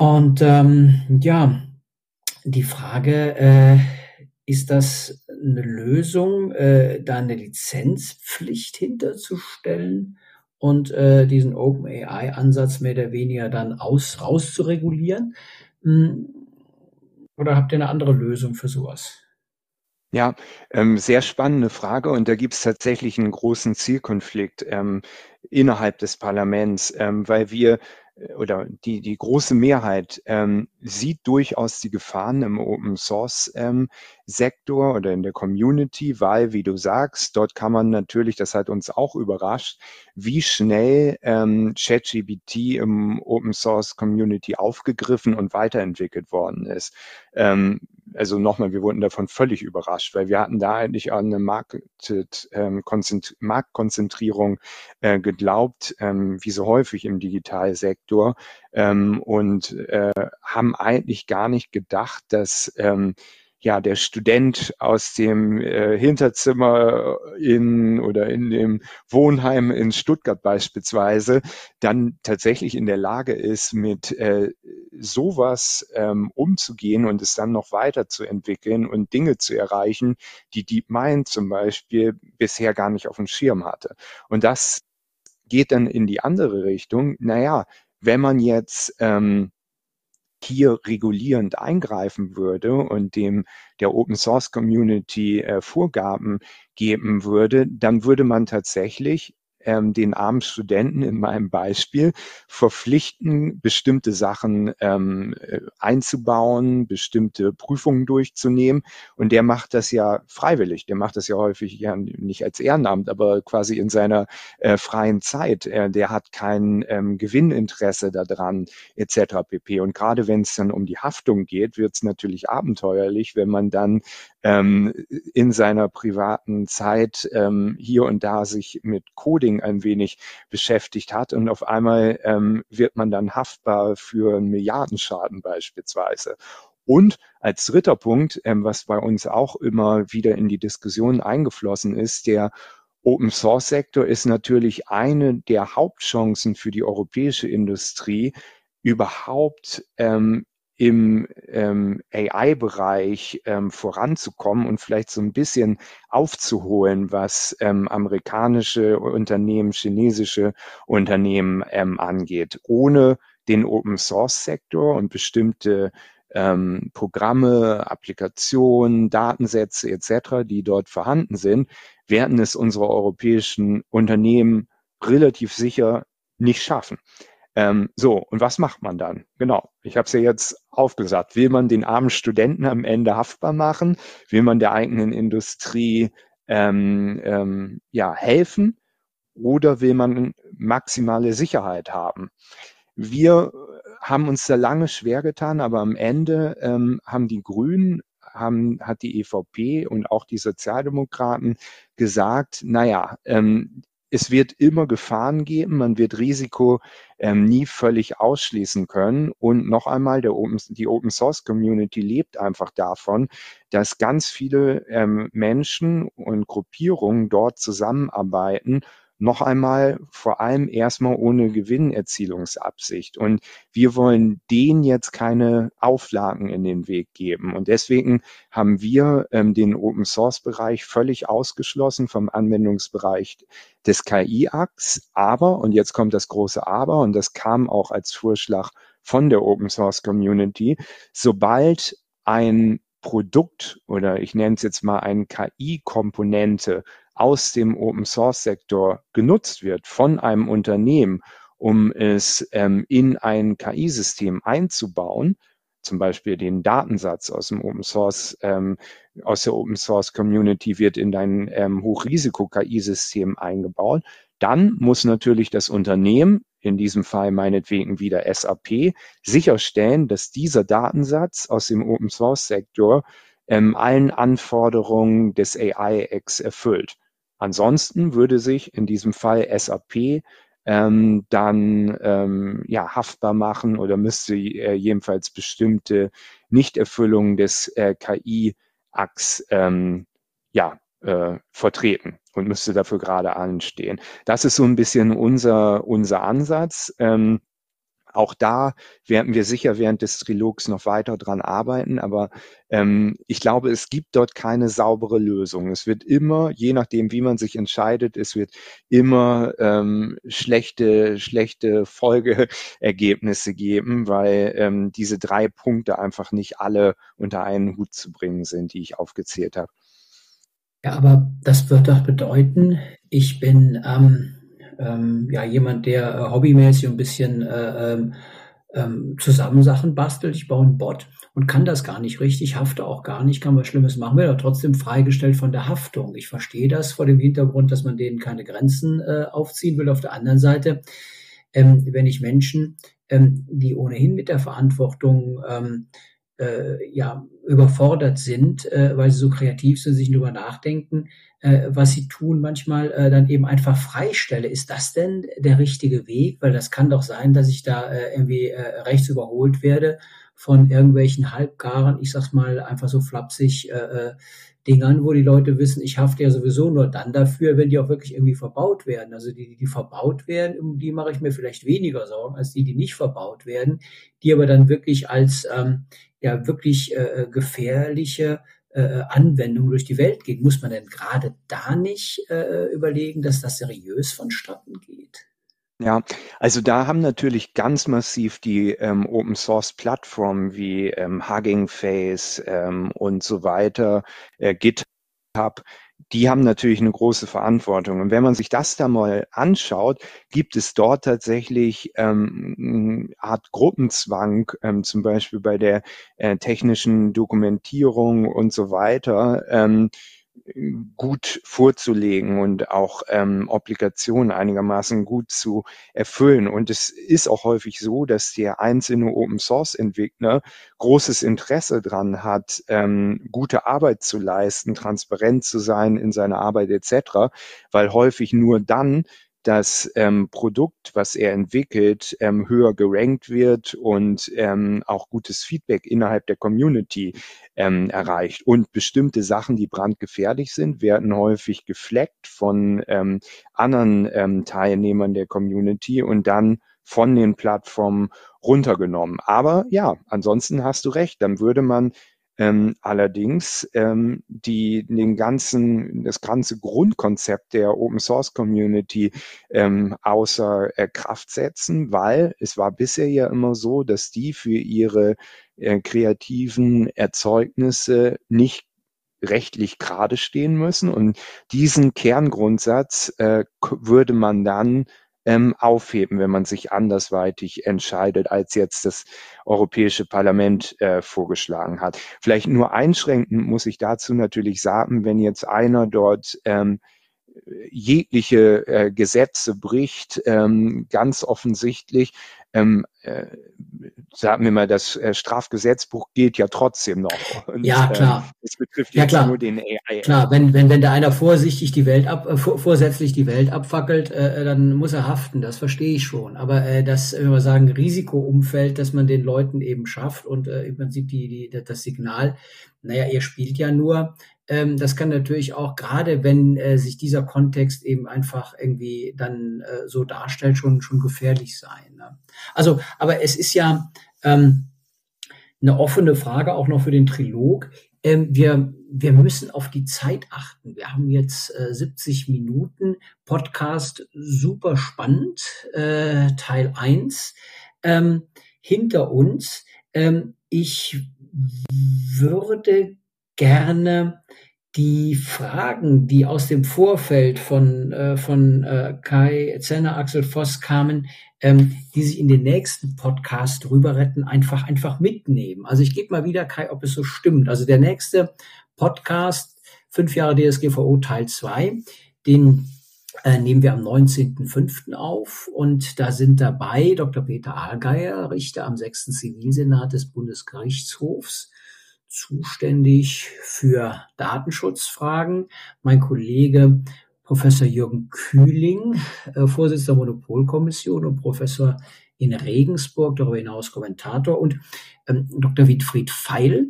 Und ähm, ja, die Frage, äh, ist das eine Lösung, äh, da eine Lizenzpflicht hinterzustellen und äh, diesen OpenAI-Ansatz mehr oder weniger dann aus, rauszuregulieren? Hm, oder habt ihr eine andere Lösung für sowas? Ja, ähm, sehr spannende Frage und da gibt es tatsächlich einen großen Zielkonflikt ähm, innerhalb des Parlaments, ähm, weil wir oder die, die große Mehrheit ähm, sieht durchaus die Gefahren im Open Source ähm, Sektor oder in der Community, weil, wie du sagst, dort kann man natürlich, das hat uns auch überrascht, wie schnell ähm, ChatGPT im Open Source Community aufgegriffen und weiterentwickelt worden ist. Ähm, also nochmal, wir wurden davon völlig überrascht, weil wir hatten da eigentlich an eine Market, ähm, Marktkonzentrierung äh, geglaubt, ähm, wie so häufig im Digitalsektor, ähm, und äh, haben eigentlich gar nicht gedacht, dass ähm, ja, der Student aus dem äh, Hinterzimmer in oder in dem Wohnheim in Stuttgart beispielsweise dann tatsächlich in der Lage ist, mit äh, sowas ähm, umzugehen und es dann noch weiterzuentwickeln und Dinge zu erreichen, die DeepMind zum Beispiel bisher gar nicht auf dem Schirm hatte. Und das geht dann in die andere Richtung. Naja, wenn man jetzt ähm, hier regulierend eingreifen würde und dem der Open Source Community äh, Vorgaben geben würde, dann würde man tatsächlich ähm, den armen Studenten in meinem Beispiel verpflichten, bestimmte Sachen ähm, äh, einzubauen, bestimmte Prüfungen durchzunehmen. Und der macht das ja freiwillig. Der macht das ja häufig ja nicht als Ehrenamt, aber quasi in seiner äh, freien Zeit. Äh, der hat kein ähm, Gewinninteresse daran, etc. pp. Und gerade wenn es dann um die Haftung geht, wird es natürlich abenteuerlich, wenn man dann ähm, in seiner privaten Zeit ähm, hier und da sich mit Coding ein wenig beschäftigt hat und auf einmal ähm, wird man dann haftbar für einen Milliardenschaden beispielsweise. Und als dritter Punkt, ähm, was bei uns auch immer wieder in die Diskussion eingeflossen ist, der Open Source Sektor ist natürlich eine der Hauptchancen für die europäische Industrie, überhaupt ähm, im ähm, AI-Bereich ähm, voranzukommen und vielleicht so ein bisschen aufzuholen, was ähm, amerikanische Unternehmen, chinesische Unternehmen ähm, angeht. Ohne den Open-Source-Sektor und bestimmte ähm, Programme, Applikationen, Datensätze etc., die dort vorhanden sind, werden es unsere europäischen Unternehmen relativ sicher nicht schaffen. Ähm, so, und was macht man dann? Genau, ich habe es ja jetzt aufgesagt. Will man den armen Studenten am Ende haftbar machen? Will man der eigenen Industrie ähm, ähm, ja, helfen? Oder will man maximale Sicherheit haben? Wir haben uns da lange schwer getan, aber am Ende ähm, haben die Grünen haben, hat die EVP und auch die Sozialdemokraten gesagt, naja, ähm, es wird immer Gefahren geben, man wird Risiko ähm, nie völlig ausschließen können. Und noch einmal, Open, die Open Source Community lebt einfach davon, dass ganz viele ähm, Menschen und Gruppierungen dort zusammenarbeiten noch einmal vor allem erstmal ohne Gewinnerzielungsabsicht. Und wir wollen denen jetzt keine Auflagen in den Weg geben. Und deswegen haben wir ähm, den Open Source Bereich völlig ausgeschlossen vom Anwendungsbereich des KI-Acts. Aber, und jetzt kommt das große Aber, und das kam auch als Vorschlag von der Open Source Community, sobald ein Produkt oder ich nenne es jetzt mal eine KI-Komponente aus dem Open Source Sektor genutzt wird von einem Unternehmen, um es ähm, in ein KI-System einzubauen, zum Beispiel den Datensatz aus dem Open Source, ähm, aus der Open Source Community wird in dein ähm, Hochrisiko-KI-System eingebaut, dann muss natürlich das Unternehmen, in diesem Fall meinetwegen wieder SAP, sicherstellen, dass dieser Datensatz aus dem Open Source Sektor ähm, allen Anforderungen des AI-X erfüllt. Ansonsten würde sich in diesem Fall SAP ähm, dann ähm, ja, haftbar machen oder müsste äh, jedenfalls bestimmte Nichterfüllungen des äh, KI-Acts ähm, ja, äh, vertreten und müsste dafür gerade anstehen. Das ist so ein bisschen unser, unser Ansatz. Ähm, auch da werden wir sicher während des Trilogs noch weiter dran arbeiten, aber ähm, ich glaube, es gibt dort keine saubere Lösung. Es wird immer, je nachdem, wie man sich entscheidet, es wird immer ähm, schlechte, schlechte Folgeergebnisse geben, weil ähm, diese drei Punkte einfach nicht alle unter einen Hut zu bringen sind, die ich aufgezählt habe. Ja, aber das wird doch bedeuten, ich bin ähm, ähm, ja jemand, der äh, hobbymäßig ein bisschen äh, ähm, ähm, zusammen Sachen bastelt. Ich baue einen Bot und kann das gar nicht richtig, hafte auch gar nicht, kann was Schlimmes machen, werde aber trotzdem freigestellt von der Haftung. Ich verstehe das vor dem Hintergrund, dass man denen keine Grenzen äh, aufziehen will. Auf der anderen Seite, ähm, wenn ich Menschen, ähm, die ohnehin mit der Verantwortung ähm, äh, ja überfordert sind, äh, weil sie so kreativ sind, sich darüber nachdenken, äh, was sie tun, manchmal äh, dann eben einfach freistelle. Ist das denn der richtige Weg? Weil das kann doch sein, dass ich da äh, irgendwie äh, rechts überholt werde von irgendwelchen halbgaren, ich sag's mal einfach so flapsig, äh, äh, Dingern, wo die Leute wissen, ich hafte ja sowieso nur dann dafür, wenn die auch wirklich irgendwie verbaut werden. Also die, die verbaut werden, um die mache ich mir vielleicht weniger Sorgen als die, die nicht verbaut werden, die aber dann wirklich als ähm, ja wirklich äh, gefährliche äh, Anwendung durch die Welt gehen. Muss man denn gerade da nicht äh, überlegen, dass das seriös vonstatten geht? Ja, also da haben natürlich ganz massiv die ähm, Open Source Plattformen wie ähm, Hugging Face ähm, und so weiter, äh, GitHub, die haben natürlich eine große Verantwortung. Und wenn man sich das da mal anschaut, gibt es dort tatsächlich ähm, eine Art Gruppenzwang, ähm, zum Beispiel bei der äh, technischen Dokumentierung und so weiter. Ähm, gut vorzulegen und auch ähm, Obligationen einigermaßen gut zu erfüllen. Und es ist auch häufig so, dass der einzelne Open Source Entwickler großes Interesse dran hat, ähm, gute Arbeit zu leisten, transparent zu sein in seiner Arbeit etc., weil häufig nur dann das ähm, Produkt, was er entwickelt, ähm, höher gerankt wird und ähm, auch gutes Feedback innerhalb der Community ähm, erreicht. Und bestimmte Sachen, die brandgefährlich sind, werden häufig gefleckt von ähm, anderen ähm, Teilnehmern der Community und dann von den Plattformen runtergenommen. Aber ja, ansonsten hast du recht, dann würde man ähm, allerdings ähm, die den ganzen das ganze Grundkonzept der Open Source Community ähm, außer äh, Kraft setzen, weil es war bisher ja immer so, dass die für ihre äh, kreativen Erzeugnisse nicht rechtlich gerade stehen müssen. Und diesen Kerngrundsatz äh, würde man dann ähm, aufheben, wenn man sich andersweitig entscheidet, als jetzt das Europäische Parlament äh, vorgeschlagen hat. Vielleicht nur einschränkend muss ich dazu natürlich sagen, wenn jetzt einer dort ähm, jegliche äh, Gesetze bricht, ähm, ganz offensichtlich, ähm, äh, sagen wir mal, das äh, Strafgesetzbuch gilt ja trotzdem noch. Und, ja, ähm, klar. Äh, es betrifft ja, klar. nur den AI. Klar, wenn, wenn, wenn da einer vorsichtig die Welt ab, äh, vorsätzlich die Welt abfackelt, äh, dann muss er haften, das verstehe ich schon. Aber äh, das, wenn wir sagen, Risikoumfeld, dass man den Leuten eben schafft und äh, im Prinzip die, die, das Signal, naja, ihr spielt ja nur, ähm, das kann natürlich auch, gerade wenn äh, sich dieser Kontext eben einfach irgendwie dann äh, so darstellt, schon, schon gefährlich sein. Ne? Also, aber es ist ja ähm, eine offene Frage auch noch für den Trilog. Ähm, wir, wir müssen auf die Zeit achten. Wir haben jetzt äh, 70 Minuten Podcast, super spannend, äh, Teil 1 ähm, hinter uns. Ähm, ich würde gerne die Fragen, die aus dem Vorfeld von, äh, von äh, Kai Zenner, Axel Voss kamen, ähm, die sich in den nächsten Podcast rüber retten, einfach, einfach mitnehmen. Also ich gebe mal wieder, Kai, ob es so stimmt. Also der nächste Podcast, fünf Jahre DSGVO Teil 2, den äh, nehmen wir am 19.05. auf und da sind dabei Dr. Peter Ahlgeier, Richter am 6. Zivilsenat des Bundesgerichtshofs, zuständig für Datenschutzfragen. Mein Kollege Professor Jürgen Kühling, äh, Vorsitzender der Monopolkommission und Professor in Regensburg, darüber hinaus Kommentator und ähm, Dr. Wittfried Feil.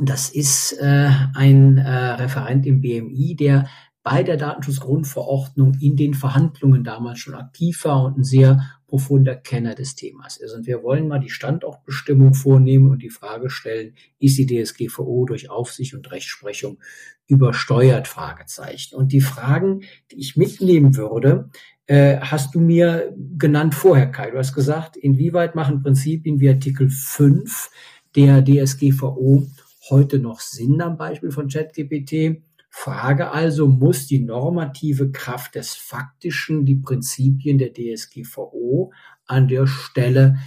Das ist äh, ein äh, Referent im BMI, der bei der Datenschutzgrundverordnung in den Verhandlungen damals schon aktiv war und ein sehr profunder Kenner des Themas ist. Und wir wollen mal die Standortbestimmung vornehmen und die Frage stellen, ist die DSGVO durch Aufsicht und Rechtsprechung übersteuert? Fragezeichen. Und die Fragen, die ich mitnehmen würde, äh, hast du mir genannt vorher, Kai. Du hast gesagt, inwieweit machen Prinzipien wie Artikel 5 der DSGVO heute noch Sinn am Beispiel von ChatGPT? Frage also, muss die normative Kraft des Faktischen die Prinzipien der DSGVO an der Stelle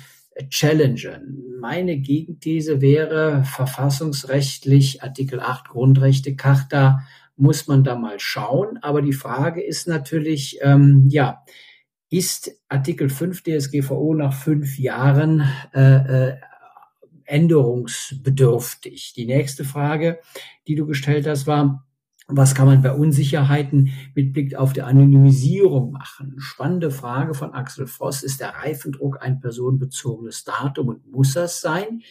challengen? Meine Gegenthese wäre, verfassungsrechtlich Artikel 8 Grundrechte Charta muss man da mal schauen. Aber die Frage ist natürlich, ähm, ja, ist Artikel 5 DSGVO nach fünf Jahren äh, äh, änderungsbedürftig. Die nächste Frage, die du gestellt hast, war, was kann man bei Unsicherheiten mit Blick auf die Anonymisierung machen? Spannende Frage von Axel Voss. Ist der Reifendruck ein personenbezogenes Datum und muss das sein?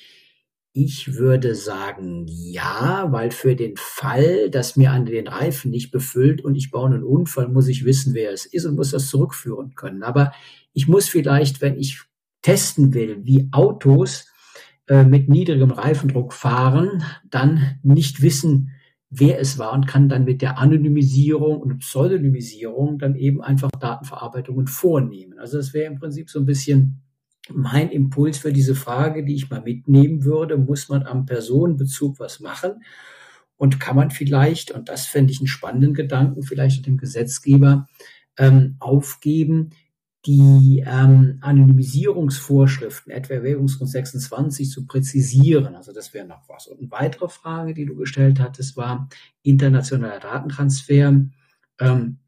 Ich würde sagen ja, weil für den Fall, dass mir an den Reifen nicht befüllt und ich baue einen Unfall, muss ich wissen, wer es ist und muss das zurückführen können. Aber ich muss vielleicht, wenn ich testen will, wie Autos äh, mit niedrigem Reifendruck fahren, dann nicht wissen, wer es war und kann dann mit der Anonymisierung und Pseudonymisierung dann eben einfach Datenverarbeitungen vornehmen. Also das wäre im Prinzip so ein bisschen mein Impuls für diese Frage, die ich mal mitnehmen würde. Muss man am Personenbezug was machen? Und kann man vielleicht, und das fände ich einen spannenden Gedanken, vielleicht dem Gesetzgeber ähm, aufgeben, die ähm, Anonymisierungsvorschriften, etwa Erwägungsgrund 26, zu präzisieren. Also das wäre noch was. Und eine weitere Frage, die du gestellt hattest, war internationaler Datentransfer. Ähm,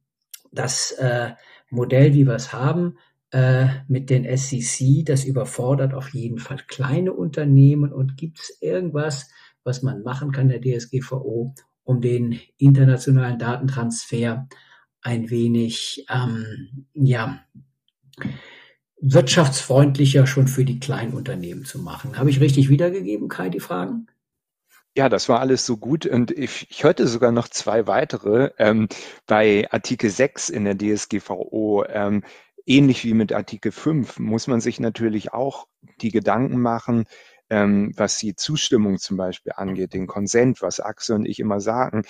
das äh, Modell, wie wir es haben, äh, mit den SEC, das überfordert auf jeden Fall kleine Unternehmen. Und gibt es irgendwas, was man machen kann, der DSGVO, um den internationalen Datentransfer ein wenig ähm, ja, wirtschaftsfreundlicher schon für die kleinen Unternehmen zu machen. Habe ich richtig wiedergegeben, Kai, die Fragen? Ja, das war alles so gut und ich, ich hörte sogar noch zwei weitere. Ähm, bei Artikel 6 in der DSGVO, ähm, ähnlich wie mit Artikel 5, muss man sich natürlich auch die Gedanken machen, ähm, was die Zustimmung zum Beispiel angeht, den Konsent, was Axel und ich immer sagen.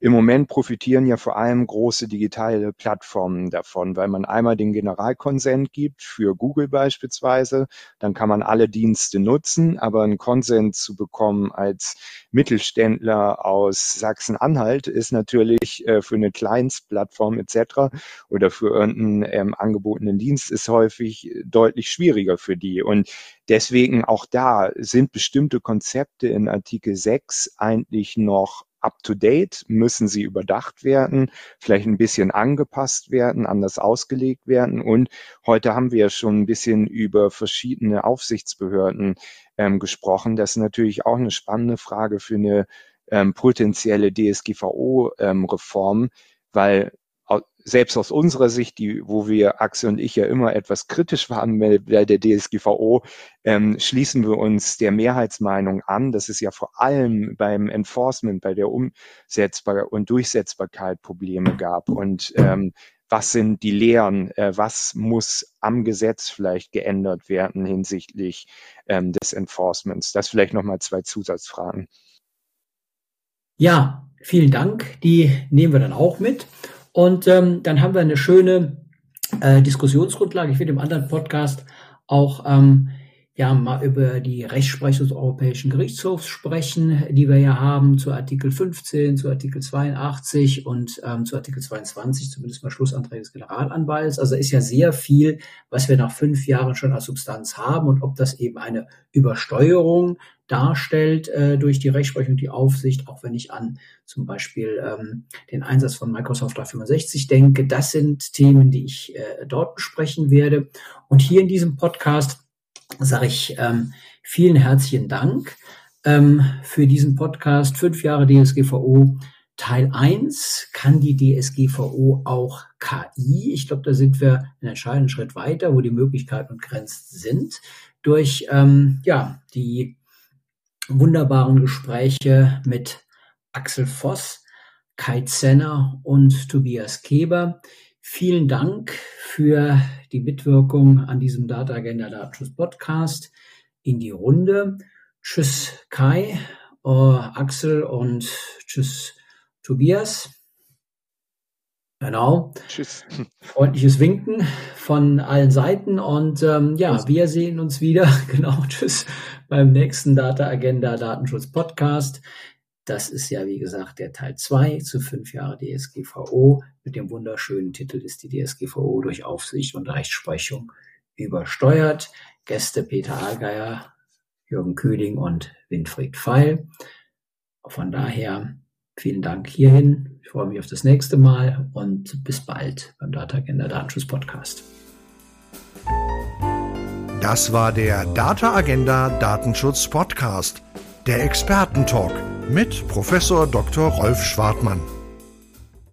Im Moment profitieren ja vor allem große digitale Plattformen davon, weil man einmal den Generalkonsent gibt für Google beispielsweise, dann kann man alle Dienste nutzen, aber einen Konsent zu bekommen als Mittelständler aus Sachsen-Anhalt ist natürlich äh, für eine Kleinstplattform etc. oder für irgendeinen ähm, angebotenen Dienst ist häufig deutlich schwieriger für die. Und deswegen auch da sind bestimmte Konzepte in Artikel 6 eigentlich noch up-to-date, müssen sie überdacht werden, vielleicht ein bisschen angepasst werden, anders ausgelegt werden. Und heute haben wir ja schon ein bisschen über verschiedene Aufsichtsbehörden ähm, gesprochen. Das ist natürlich auch eine spannende Frage für eine ähm, potenzielle DSGVO-Reform, ähm, weil selbst aus unserer Sicht, die, wo wir Axel und ich ja immer etwas kritisch waren bei der DSGVO, ähm, schließen wir uns der Mehrheitsmeinung an, dass es ja vor allem beim Enforcement, bei der Umsetzbarkeit und Durchsetzbarkeit Probleme gab. Und ähm, was sind die Lehren? Äh, was muss am Gesetz vielleicht geändert werden hinsichtlich ähm, des Enforcements? Das vielleicht nochmal zwei Zusatzfragen. Ja, vielen Dank. Die nehmen wir dann auch mit. Und ähm, dann haben wir eine schöne äh, Diskussionsgrundlage. Ich will im anderen Podcast auch ähm, ja mal über die Rechtsprechung des Europäischen Gerichtshofs sprechen, die wir ja haben zu Artikel 15, zu Artikel 82 und ähm, zu Artikel 22, zumindest mal Schlussanträge des Generalanwalts. Also ist ja sehr viel, was wir nach fünf Jahren schon als Substanz haben und ob das eben eine Übersteuerung darstellt äh, durch die Rechtsprechung, die Aufsicht, auch wenn ich an zum Beispiel ähm, den Einsatz von Microsoft 365 denke. Das sind Themen, die ich äh, dort besprechen werde. Und hier in diesem Podcast sage ich ähm, vielen herzlichen Dank ähm, für diesen Podcast. Fünf Jahre DSGVO. Teil 1 kann die DSGVO auch KI. Ich glaube, da sind wir einen entscheidenden Schritt weiter, wo die Möglichkeiten und Grenzen sind. Durch ähm, ja, die wunderbaren Gespräche mit Axel Voss, Kai Zenner und Tobias Keber. Vielen Dank für die Mitwirkung an diesem Data Agenda Datenschutz Podcast in die Runde. Tschüss Kai, uh, Axel und tschüss Tobias. Genau. Tschüss. Freundliches Winken von allen Seiten und ähm, ja, tschüss. wir sehen uns wieder, genau, tschüss, beim nächsten Data Agenda Datenschutz Podcast. Das ist ja, wie gesagt, der Teil 2 zu fünf Jahre DSGVO mit dem wunderschönen Titel ist die DSGVO durch Aufsicht und Rechtsprechung übersteuert. Gäste Peter Allgeier, Jürgen Kühling und Winfried Pfeil. Von daher vielen Dank hierhin. Ich freue mich auf das nächste Mal und bis bald beim Data Agenda Datenschutz Podcast. Das war der Data Agenda Datenschutz Podcast, der Expertentalk mit Professor Dr. Rolf Schwartmann.